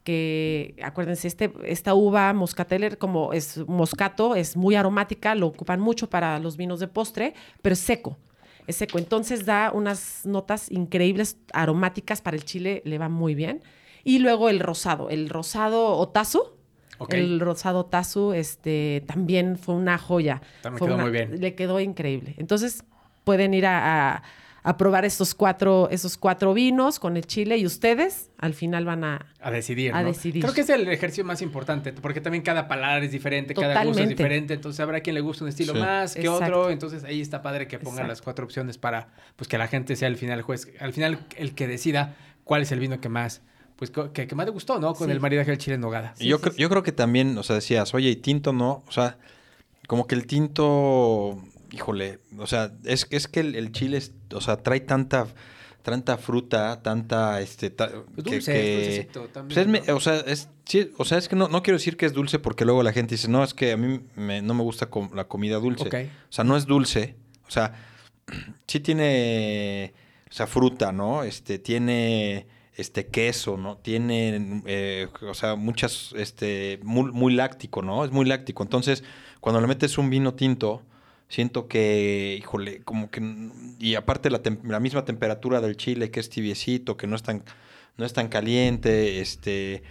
que acuérdense, este, esta uva Muscateller, como es moscato, es muy aromática, lo ocupan mucho para los vinos de postre, pero es seco es seco. Entonces da unas notas increíbles, aromáticas para el chile, le va muy bien. Y luego el rosado, el rosado otazu. El rosado Tazu este, también fue una joya. También quedó muy bien. Le quedó increíble. Entonces pueden ir a, probar estos cuatro, esos cuatro vinos con el chile y ustedes al final van a, a decidir. A decidir. Creo que es el ejercicio más importante porque también cada palabra es diferente, cada gusto es diferente. Entonces habrá quien le guste un estilo más que otro. Entonces ahí está padre que pongan las cuatro opciones para pues que la gente sea al final el juez, al final el que decida cuál es el vino que más pues que, más te gustó, ¿no? Con el maridaje del chile en nogada. yo, yo creo que también, o sea, decías, oye, y tinto no, o sea, como que el tinto, híjole, o sea, es, es que el, chile, o sea, trae tanta tanta fruta, tanta este pues dulce, pues también, o sea, es o sea, es que no, no quiero decir que es dulce porque luego la gente dice, "No, es que a mí no me gusta la comida dulce." O sea, no es dulce, o sea, sí tiene o sea, fruta, ¿no? Este tiene este queso, ¿no? Tiene, eh, o sea, muchas, este, muy, muy, láctico, ¿no? Es muy láctico. Entonces, cuando le metes un vino tinto, siento que, híjole, como que, y aparte la, la misma temperatura del chile, que es tibiecito, que no es tan, no es tan caliente, este,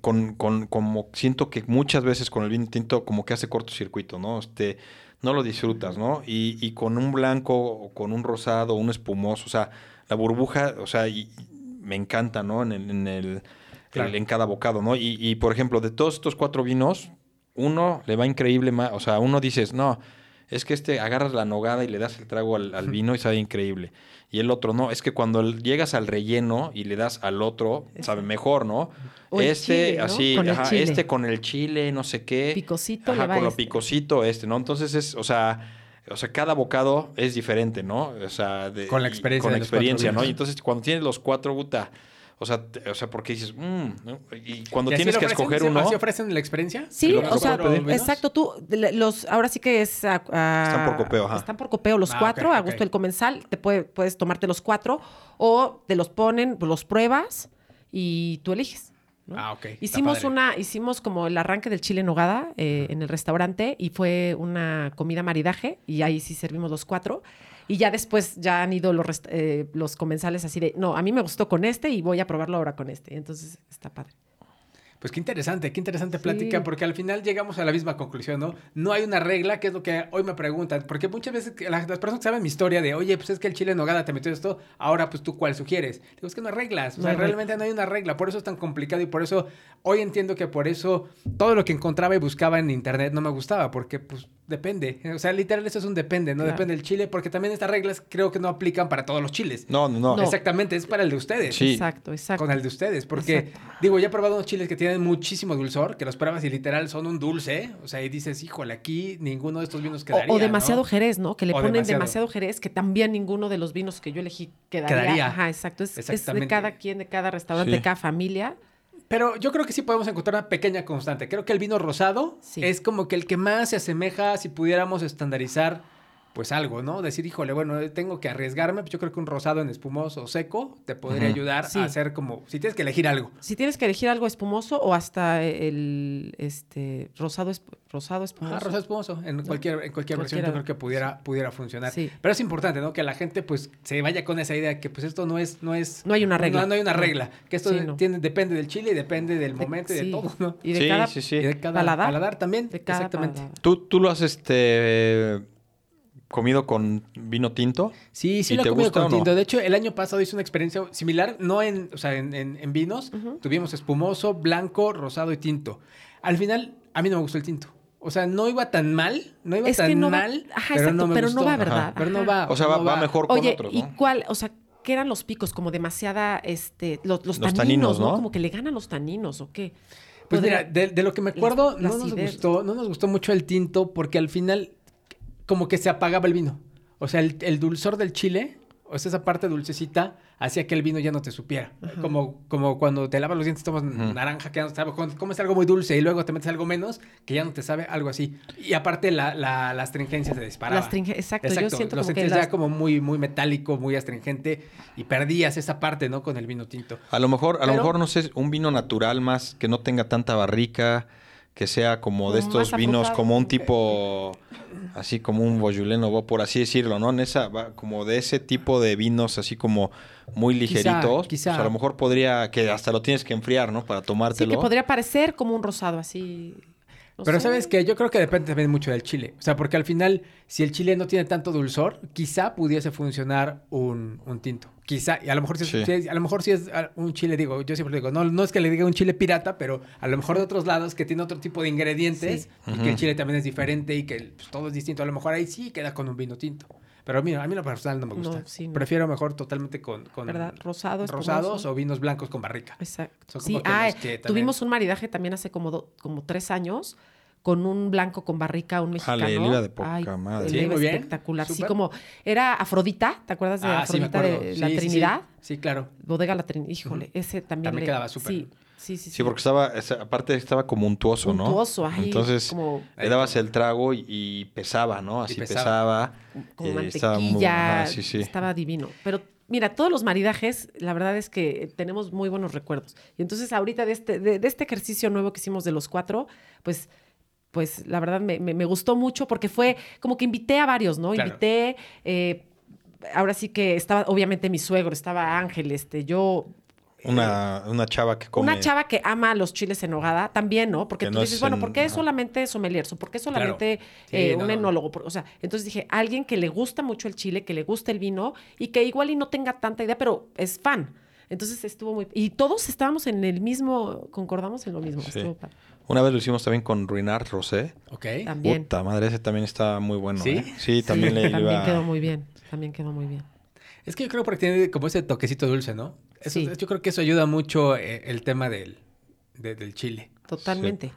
con, con, como siento que muchas veces con el vino tinto como que hace cortocircuito, ¿no? Este, no lo disfrutas, ¿no? Y, y con un blanco o con un rosado, un espumoso, o sea, la burbuja, o sea, y, me encanta, ¿no? En el, en, el, en cada bocado, ¿no? Y, y, por ejemplo, de todos estos cuatro vinos, uno le va increíble más, o sea, uno dices, no, es que este agarras la nogada y le das el trago al, vino y sabe increíble. Y el otro no, es que cuando llegas al relleno y le das al otro, sabe mejor, ¿no? este, así, este con el chile, no sé qué. Picosito, ajá, con lo este. picosito, este, ¿no? Entonces es, o sea, o sea, cada bocado es diferente, ¿no? O sea, de, con la experiencia. Con la experiencia, ¿no? Y entonces cuando tienes los cuatro, puta, o sea, o sea, porque dices, mmm, y cuando tienes que escoger uno. ¿Así ofrecen la experiencia? Sí, o sea, exacto, tú, los, ahora sí que es. están por copeo, ajá. Están por copeo los ah, cuatro, a gusto del comensal, te puede, puedes tomarte los cuatro, o te los ponen, los pruebas y tú eliges. Ah, ok. Hicimos una, hicimos como el arranque del chile en nogada eh, en el restaurante y fue una comida maridaje y ahí sí servimos los cuatro. Y ya después ya han ido los, eh, los comensales así de, no, a mí me gustó con este y voy a probarlo ahora con este. Entonces está padre. Pues qué interesante, qué interesante Sí. plática, porque al final llegamos a la misma conclusión, ¿no? No hay una regla, que es lo que hoy me preguntan, porque muchas veces las, las personas que saben mi historia de, oye, pues es que el chile en nogada te metió esto, ahora pues tú cuál sugieres. Digo, es que no hay reglas, o sea, realmente no hay una regla, por eso es tan complicado y por eso hoy entiendo que por eso todo lo que encontraba y buscaba en internet no me gustaba, porque pues depende, o sea, literal eso es un depende, no Claro. depende del chile, porque también estas reglas creo que no aplican para todos los chiles. No, no, no. No. Exactamente, es para el de ustedes Sí. Exacto, exacto. con el de ustedes. Porque, Exacto. digo, ya he probado unos chiles que tienen muchísimo dulzor, que los pruebas y literal son un dulce. O sea, y dices, híjole, aquí ninguno de estos vinos quedaría. o, o demasiado ¿no? jerez, ¿no? Que le O ponen demasiado. demasiado. jerez, que también ninguno de los vinos que yo elegí quedaría. Quedaría. Ajá, exacto. Es, es de cada quien, de cada restaurante, Sí. de cada familia. Pero yo creo que sí podemos encontrar una pequeña constante. Creo que el vino rosado Sí. es como que el que más se asemeja si pudiéramos estandarizar. Pues algo, ¿no? Decir, híjole, bueno, tengo que arriesgarme. Pues yo creo que un rosado en espumoso o seco te podría ayudar Sí. a hacer como. Si tienes que elegir algo. Si tienes que elegir algo espumoso o hasta el este rosado, esp- rosado espumoso. Ajá, rosado espumoso. En cualquier, en cualquier versión yo creo que pudiera, pudiera funcionar. Sí. Pero es importante, ¿no? Que la gente pues se vaya con esa idea de que pues esto no es... No, es, No hay una regla. No, no hay una regla. Que esto Sí, no. tiene, depende del chile y depende del De- momento y de sí. todo, ¿no? Y de Sí, cada sí, sí. Y de cada paladar. paladar, también. de cada Exactamente. paladar. ¿Tú, tú lo has este comido con vino tinto? Sí, sí ¿Y lo he comido con no? tinto. De hecho, el año pasado hice una experiencia similar, no en, o sea, en, en- en vinos. Tuvimos espumoso, blanco, rosado y tinto. Al final, a mí no me gustó el tinto. O sea, no iba tan mal, no iba Es que tan no va- mal, ajá, pero no exacto, me pero no gustó. va, ¿verdad? Ajá, Pero no va. O sea, va, no va mejor con Oye, otros, ¿y ¿no? cuál? O sea, ¿qué eran los picos? Como demasiada, este, los, los Los taninos, taninos, ¿no? ¿no? Como que le ganan los taninos, ¿o qué? Pues Podría- mira, de, de lo que me acuerdo, la no nos gustó, no nos gustó mucho el tinto porque al final como que se apagaba el vino. O sea, el, el dulzor del chile, o sea, esa parte dulcecita, hacía que el vino ya no te supiera. Como, como cuando te lavas los dientes, tomas naranja, que ya no te sabe. Cuando comes algo muy dulce y luego te metes algo menos, que ya no te sabe, algo así. Y aparte la, la, la astringencia se disparaba. La astringe- exacto, yo Exacto, siento lo como que sentías las- ya como muy, muy metálico, muy astringente y perdías esa parte, ¿no? Con el vino tinto. A lo mejor, a lo mejor, no sé, un vino natural más, que no tenga tanta barrica, que sea como de estos vinos, como un tipo, así como un boyuleno, por así decirlo, ¿no? En esa, como de ese tipo de vinos, así como muy Quizá, ligeritos. quizá. pues a lo mejor podría, que hasta lo tienes que enfriar, ¿no? Para Sí, tomártelo. que podría parecer como un rosado así. No Pero sé. sabes que yo creo que depende también mucho del chile. O sea, porque al final, si el chile no tiene tanto dulzor, quizá pudiese funcionar un, un tinto. Quizá, y a lo mejor si es, Sí. si a lo mejor si es ah, un chile, digo, yo siempre digo, no, no es que le diga un chile pirata, pero a lo mejor de otros lados que tiene otro tipo de ingredientes Sí. y que el chile también es diferente y que pues, todo es distinto. A lo mejor ahí sí queda con un vino tinto. Pero mira, a mí lo personal no me gusta. No, sí, no. Prefiero mejor totalmente con, con ¿Verdad? Rosado, espumoso. rosados o vinos blancos con barrica. Exacto. Son Sí, como que ah, también- tuvimos un maridaje también hace como, do- como tres años con un blanco con barrica, un mexicano. Jale, le iba de poca Ay, madre. Sí, muy bien. espectacular. Sí, como era Afrodita, ¿te acuerdas de Ah, Afrodita de Sí, la sí, sí. Trinidad? Sí, claro. Bodega La Trinidad. Híjole, ese también, También le- quedaba súper. Sí, sí, sí. Sí, porque estaba, aparte estaba como untuoso, ¿no? Untuoso, ay, Entonces, como- le dabas el trago y, y pesaba, ¿no? Así pesaba. pesaba. como eh, estaba muy- mantequilla, ajá, sí, sí. estaba divino. Pero mira, todos los maridajes, la verdad es que tenemos muy buenos recuerdos. Y entonces ahorita de este, de, de este ejercicio nuevo que hicimos de los cuatro, pues, pues la verdad me, me- me gustó mucho porque fue como que invité a varios, ¿no? Claro. Invité, eh, ahora sí que estaba obviamente mi suegro, estaba Ángel, este, yo... Una, una chava que come. Una chava que ama los chiles en hogada también, ¿no? Porque Que tú no dices, es bueno, en- ¿por qué ajá. solamente sommelier? ¿Por qué solamente Sí, eh, no, un enólogo? Por- O sea, entonces dije, alguien que le gusta mucho el chile, que le gusta el vino y que igual y no tenga tanta idea, pero es fan. Entonces estuvo muy... Y todos estábamos en el mismo, concordamos en lo mismo. Sí. Estuvo padre. Una vez lo hicimos también con Ruinart Rosé. Ok. También. Puta madre, ese también está muy bueno. ¿Sí? ¿eh? Sí, también Sí, le también iba. quedó muy bien. También quedó muy bien. Es que yo creo que tiene como ese toquecito dulce, ¿no? Eso- Sí. Yo creo que eso ayuda mucho eh, el tema del, de- del chile. Totalmente.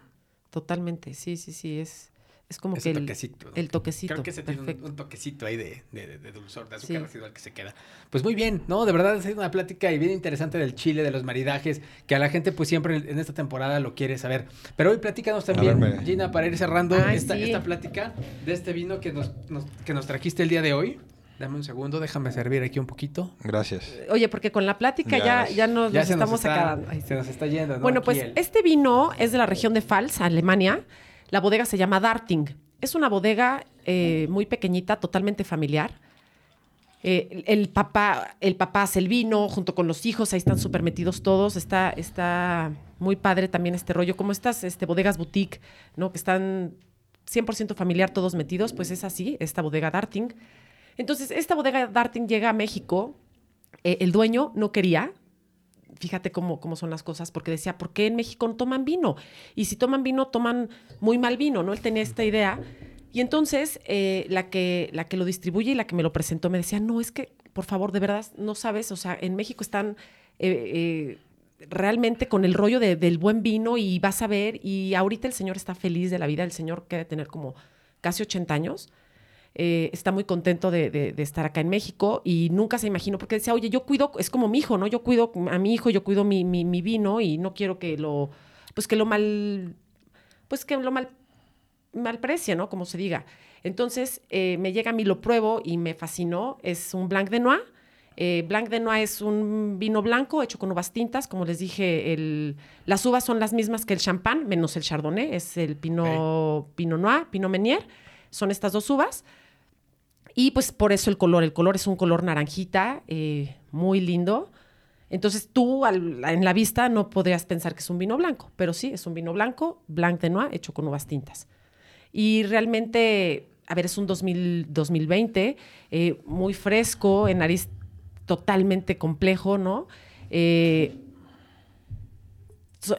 Totalmente. Sí, sí, sí. Es, es como Ese que el toquecito. ¿no? el toquecito. Creo que ese tiene un, toquecito ahí de, de- de- dulzor, de azúcar Sí. residual que se queda. Pues muy bien, ¿no? De verdad ha sido una plática y bien interesante del chile, de los maridajes, que a la gente pues siempre en esta temporada lo quiere saber. Pero hoy platícanos también, ver, Gina, para ir cerrando Ay, esta, sí. esta plática de este vino que nos, nos- que nos trajiste el día de hoy. Dame un segundo, déjame servir aquí un poquito. Gracias. Oye, porque con la plática Ya, ya, ya nos, Ya nos nos estamos está- acabando. Ay, Se nos está yendo, ¿no? Bueno, Aquí pues el- este vino es de la región de Pfalz, Alemania. La bodega se llama Darting. Es una bodega eh, muy pequeñita, totalmente familiar. Eh, el, papá, el papá hace el vino junto con los hijos, ahí están súper metidos todos. Está, está muy padre también este rollo. Como estas este, bodegas boutique, ¿no? Que están 100% familiar, todos metidos, pues es así, esta bodega Darting. Entonces, esta bodega Darting llega a México. eh, el dueño no quería, fíjate cómo, cómo son las cosas, porque decía, ¿por qué en México no toman vino? Y si toman vino, toman muy mal vino, ¿no? Él tenía esta idea. Y entonces eh, la, que, la que lo distribuye y la que me lo presentó me decía, no, es que, por favor, de verdad, no sabes, o sea, en México están eh, realmente con el rollo de- del buen vino y vas a ver, y ahorita el señor está feliz de la vida, el señor que debe tener como casi 80 años. Eh, está muy contento de, de- de estar acá en México y nunca se imaginó, porque decía, oye, yo cuido, es como mi hijo, ¿no? Yo cuido a mi hijo, yo cuido mi, mi- mi vino y no quiero que lo, pues que lo mal, pues que lo mal, malprecie, ¿no? Como se diga. Entonces, eh, me llega a mí, lo pruebo y me fascinó. Es un Blanc de Noix. Eh, Blanc de Noix es un vino blanco hecho con uvas tintas. Como les dije, el- las uvas son las mismas que el champán, menos el chardonnay. Es el Pinot, Pinot Noir, Pinot Meunier. Son estas dos uvas. Y pues por eso el color. El color es un color naranjita, eh, muy lindo. Entonces tú en la vista no podrías pensar que es un vino blanco, pero sí, es un vino blanco, Blanc de Noix, hecho con uvas tintas. Y realmente, a ver, es un 2000 2020, eh, muy fresco, en nariz totalmente complejo, ¿no? Eh,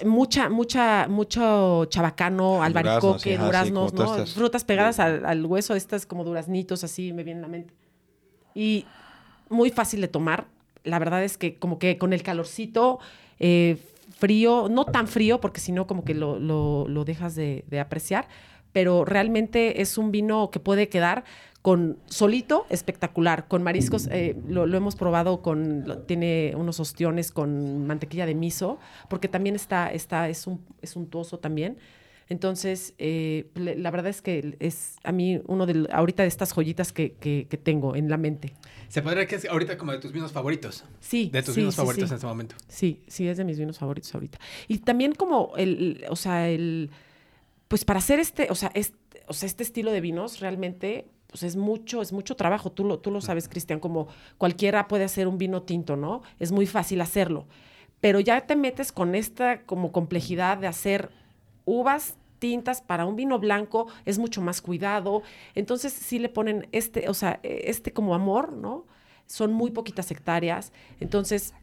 mucha, mucha, mucho chabacano, albaricoque, sí, ajá, sí, duraznos, ¿no? Frutas pegadas al, al hueso, estas como duraznitos, así me viene a la mente. Y muy fácil de tomar. La verdad es que como que con el calorcito, eh, frío, no tan frío, porque si no como que lo, lo- lo dejas de, de apreciar, pero realmente es un vino que puede quedar con solito, espectacular, con mariscos, eh, lo, lo hemos probado con, lo- tiene unos ostiones con mantequilla de miso, porque también está, está es, un, es untuoso también. Entonces, eh, la verdad es que es a mí uno de, ahorita de estas joyitas que, que- que tengo en la mente. Se podría que es ahorita como de tus vinos favoritos. Sí. De tus sí, vinos sí, favoritos sí. en este momento. Sí, sí, es de mis vinos favoritos ahorita. Y también como el, o sea, el, pues para hacer este, o sea, este, o sea, este estilo de vinos realmente, pues es mucho, es mucho trabajo. Tú lo, tú lo sabes, Cristian, como cualquiera puede hacer un vino tinto, ¿no? Es muy fácil hacerlo. Pero ya te metes con esta como complejidad de hacer uvas tintas para un vino blanco es mucho más cuidado. Entonces sí le ponen este, o sea, este como amor, ¿no? Son muy poquitas hectáreas. Entonces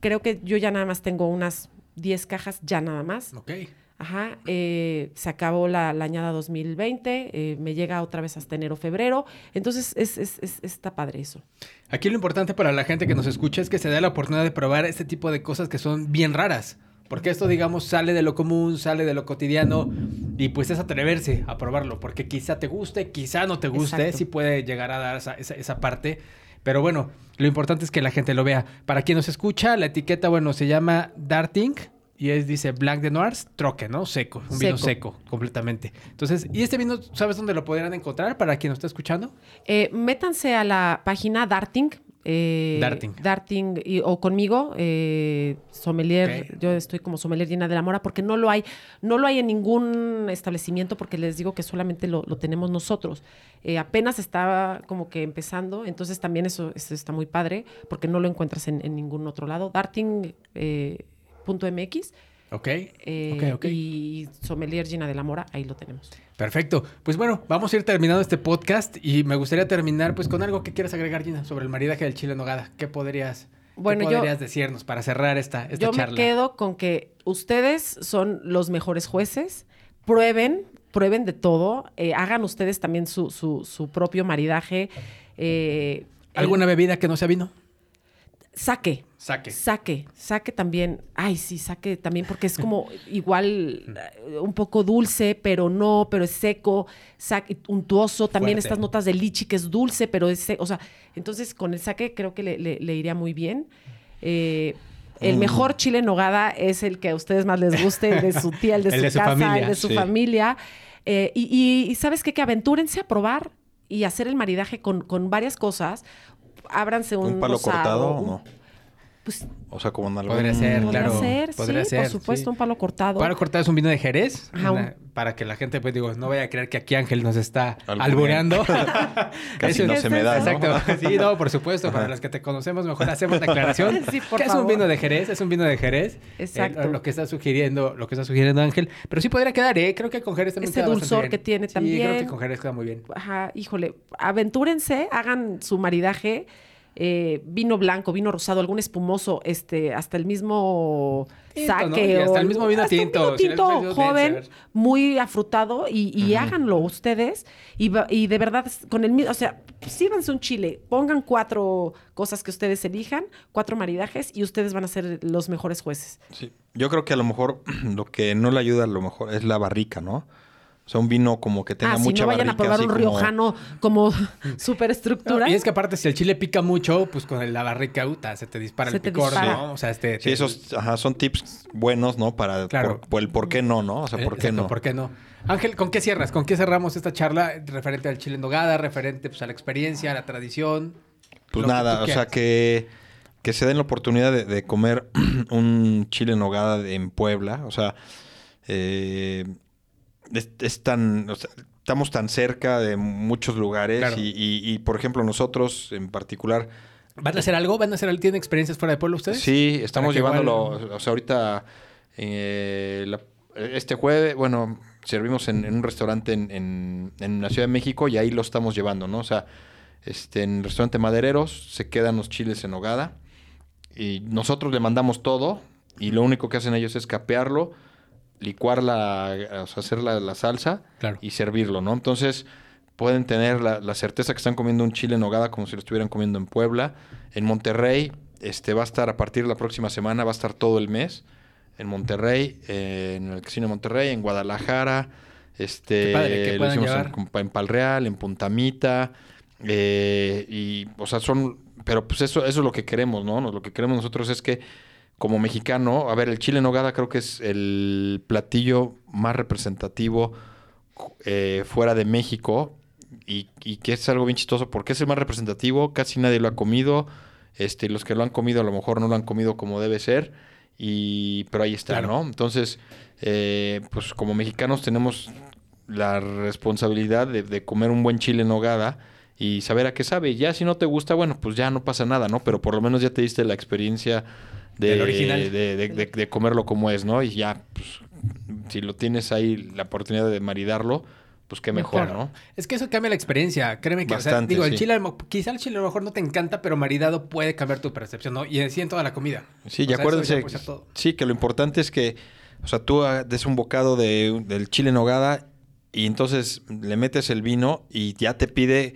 creo que yo ya nada más tengo unas 10 cajas, ya nada más. Ok. Ajá, eh, se acabó la, la añada 2020, eh, me llega otra vez hasta enero, febrero. Entonces es, es- es- está padre eso. Aquí lo importante para la gente que nos escucha es que se dé la oportunidad de probar este tipo de cosas que son bien raras. Porque esto, digamos, sale de lo común, sale de lo cotidiano y pues es atreverse a probarlo. Porque quizá te guste, quizá no te guste, Exacto. sí puede llegar a dar esa, esa- esa parte. Pero bueno, lo importante es que la gente lo vea. Para quien nos escucha, la etiqueta, bueno, se llama Darting y es, dice Blanc de Noirs, troque, ¿no? Seco, un vino Seco. completamente. Entonces, ¿y este vino, sabes dónde lo podrán encontrar para quien nos está escuchando? Eh, métanse a la página Darting. eh, Darting. Darting y- o conmigo, eh, sommelier, yo estoy como sommelier llena de la mora porque no lo hay, no lo hay en ningún establecimiento porque les digo que solamente lo, lo tenemos nosotros. Eh, apenas está como que empezando, entonces también eso, eso está muy padre porque no lo encuentras en, en ningún otro lado. Darting eh, MX Ok. eh, ok, ok. y sommelier llena de la mora, ahí lo tenemos. Perfecto. Pues bueno, vamos a ir terminando este podcast y me gustaría terminar pues con algo que quieras agregar, Gina, sobre el maridaje del chile en nogada. ¿Qué podrías, Bueno, qué yo- podrías decirnos para cerrar esta, esta Yo charla? me quedo con que ustedes son los mejores jueces. Prueben, prueben de todo. eh, hagan ustedes también su, su- su propio maridaje. eh, el- ¿Alguna bebida que no sea vino? Saque. Saque. Saque, saque también. Ay, sí, saque también, porque es como igual eh, un poco dulce, pero no, pero es seco, saque, untuoso. También Fuerte. estas notas de lichi que es dulce, pero es seco. O sea, entonces con el saque creo que le, le- le iría muy bien. Eh, el Mm. mejor chile en nogada es el que a ustedes más les guste, el de su tía, el de El su de su casa, familia, el de su sí. familia. Eh, y, y- y sabes qué? que aventúrense a probar y hacer el maridaje con, con varias cosas. Ábranse un, ¿Un palo rosado, cortado o un- no? Pues O sea, como en algún... Podría ser, Podría claro. ser, podría sí, ser, por supuesto, sí. un palo cortado. Para cortar es un vino de Jerez. Ajá, una un- para que la gente, pues digo, no vaya a creer que aquí Ángel nos está Albureando. Casi Eso- no se me da, ¿no? Exacto. Sí, no, por supuesto. Para los que te conocemos, mejor hacemos la aclaración. Sí, por que es un favor. vino de Jerez, es un vino de Jerez. Exacto. Eh, lo que está sugiriendo, lo que está sugiriendo Ángel. Pero sí podría quedar, ¿eh? Creo que con Jerez también queda bastante dulzor bien. que tiene Sí, creo también. que con Jerez queda muy bien. Ajá, híjole, aventúrense, hagan su maridaje. Eh, vino blanco, vino rosado, algún espumoso, este, hasta el mismo Tinto, saque hasta o el mismo vino hasta un tinto, vino tinto joven, muy afrutado y, y háganlo ustedes y, de verdad con el mismo, o sea, sírvanse un chile, pongan cuatro cosas que ustedes elijan, cuatro maridajes y ustedes van a ser los mejores jueces. Sí. Yo creo que a lo mejor lo que no le ayuda a lo mejor es la barrica, ¿no? O sea, un vino como que tenga ah, si mucha no vayan a probar un como- riojano como superestructura. No, y es que aparte, si el chile pica mucho, pues con el- la barrica uta, se te dispara Se el te picor, dispara. ¿no? O sea, este... Sí, esos ajá, son tips buenos, ¿no? Para Claro. por, por el por qué no, ¿no? O sea, ¿por qué exacto, no? ¿Por qué no? Ángel, ¿con qué cierras? ¿Con qué cerramos esta charla referente al chile en nogada, referente pues, a la experiencia, a la tradición? Pues nada, o sea, que, que se den la oportunidad de, de comer un chile en nogada en Puebla. O sea, eh, es, es tan... o sea, estamos tan cerca de muchos lugares Claro. y, y- y, por ejemplo, nosotros en particular... ¿Van a hacer algo? ¿Van a hacer algo? ¿Tienen experiencias fuera de pueblo ustedes? Sí, estamos llevándolo, igual- o sea, ahorita, eh, la- este jueves, bueno, servimos en, en un restaurante en, en, en la Ciudad de México y ahí lo estamos llevando, ¿no? O sea, este, en el restaurante Madereros se quedan los chiles en nogada y nosotros le mandamos todo y lo único que hacen ellos es capearlo, licuar la, o sea, hacer la, la salsa Claro. y servirlo, ¿no? Entonces pueden tener la, la certeza que están comiendo un chile en nogada como si lo estuvieran comiendo en Puebla. En Monterrey, este va a estar a partir de la próxima semana, va a estar todo el mes. En Monterrey, eh, en el Casino de Monterrey, en Guadalajara, este Qué padre, lo hicimos en, en Palreal, en Puntamita, eh, y o sea, son, pero pues eso, eso es lo que queremos, ¿no? Lo que queremos nosotros es que como mexicano, a ver, el chile en nogada creo que es el platillo más representativo eh, fuera de México y, y que es algo bien chistoso porque es el más representativo, casi nadie lo ha comido, este, los que lo han comido a lo mejor no lo han comido como debe ser, y, pero ahí está, Claro. ¿no? Entonces, eh, pues como mexicanos tenemos la responsabilidad de, de comer un buen chile en nogada y saber a qué sabe. Ya si no te gusta, bueno, pues ya no pasa nada, ¿no? Pero por lo menos ya te diste la experiencia de, Del original. de, de- de- de comerlo como es, ¿no? Y ya, pues, si lo tienes ahí la oportunidad de maridarlo, pues qué mejor. ¿no? Es que eso cambia la experiencia. Créeme que, o sea, Bastante, digo, el chile, quizá el chile a lo mejor no te encanta, pero maridado puede cambiar tu percepción, ¿no? Y así en toda la comida. Sí, O y sea, acuérdense, sí, que lo importante es que, o sea, tú ah, des un bocado de, del chile en nogada y entonces le metes el vino y ya te pide,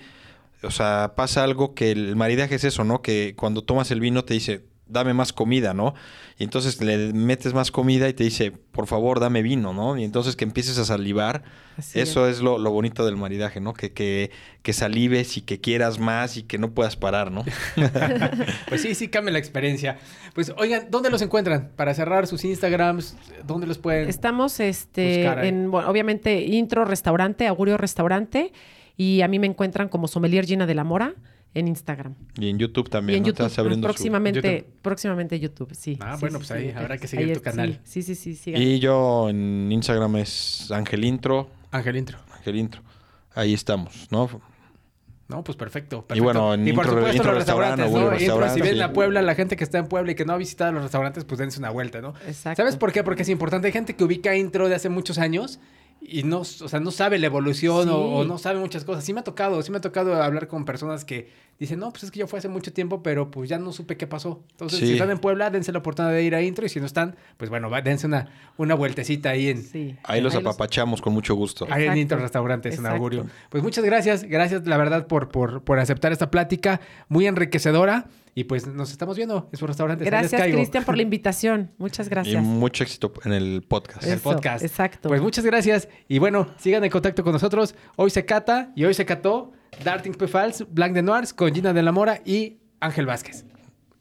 o sea, pasa algo que el maridaje es eso, ¿no? Que cuando tomas el vino te dice, dame más comida, ¿no? Y entonces le metes más comida y te dice, por favor, dame vino, ¿no? Y entonces que empieces a salivar, Así eso es, lo, lo bonito del maridaje, ¿no? Que, que, que salives y que quieras más y que no puedas parar, ¿no? Pues sí, sí cambia la experiencia. Pues oigan, ¿dónde los encuentran? Para cerrar sus Instagrams, ¿dónde los pueden? Estamos, este, Buscar en, bueno, obviamente, Intro Restaurante, Augurio Restaurante, y a mí me encuentran como Sommelier Gina de la Mora en Instagram. Y en YouTube también, y en ¿no? YouTube, Estás abriendo su- próximamente, YouTube. próximamente YouTube, sí. Ah, sí, bueno, sí, pues ahí sí. habrá que seguir tu canal. Sí, sí, sí, sí. Y yo en Instagram es Angelintro, Ángel Intro. Angelintro. Ahí estamos, ¿no? No, pues perfecto. Y bueno, en y por intro- supuesto intro los restaurante, restaurantes, ¿no? Intro, si restaurante, vienen sí. a Puebla, la gente que está en Puebla y que no ha visitado los restaurantes, pues dense una vuelta, ¿no? Exacto. ¿Sabes por qué? Porque es importante. Hay gente que ubica Intro de hace muchos años y no, o sea, no sabe la evolución Sí. o, o no sabe muchas cosas. Sí me ha tocado, sí me ha tocado hablar con personas que dicen, no, pues es que yo fue hace mucho tiempo, pero pues ya no supe qué pasó. Entonces, Sí. si están en Puebla, dense la oportunidad de ir a Intro y si no están, pues bueno, va- dense una, una vueltecita ahí en, Sí. Ahí los apapachamos con mucho gusto. Ahí en. Intro Restaurantes, en Exacto. Augurio. Pues muchas gracias, gracias la verdad por, por, por aceptar esta plática muy enriquecedora y pues nos estamos viendo en su restaurante. Gracias. Cristian, por la invitación. Muchas Y gracias. mucho éxito en el podcast. En el podcast. exacto. Pues muchas gracias y bueno, sigan en contacto con nosotros. Hoy se cata y hoy se cató Darting Pefals, Blanc de Noirs con Gina de la Mora y Ángel Vázquez.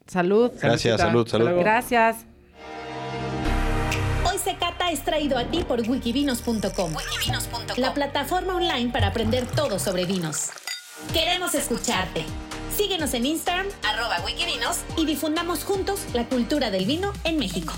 Salud. Gracias, salud, salud. Gracias. Hoy se cata es traído a ti por wikivinos.com, la plataforma online para aprender todo sobre vinos. Queremos escucharte. Síguenos en Instagram, arroba wikivinos, y difundamos juntos la cultura del vino en México.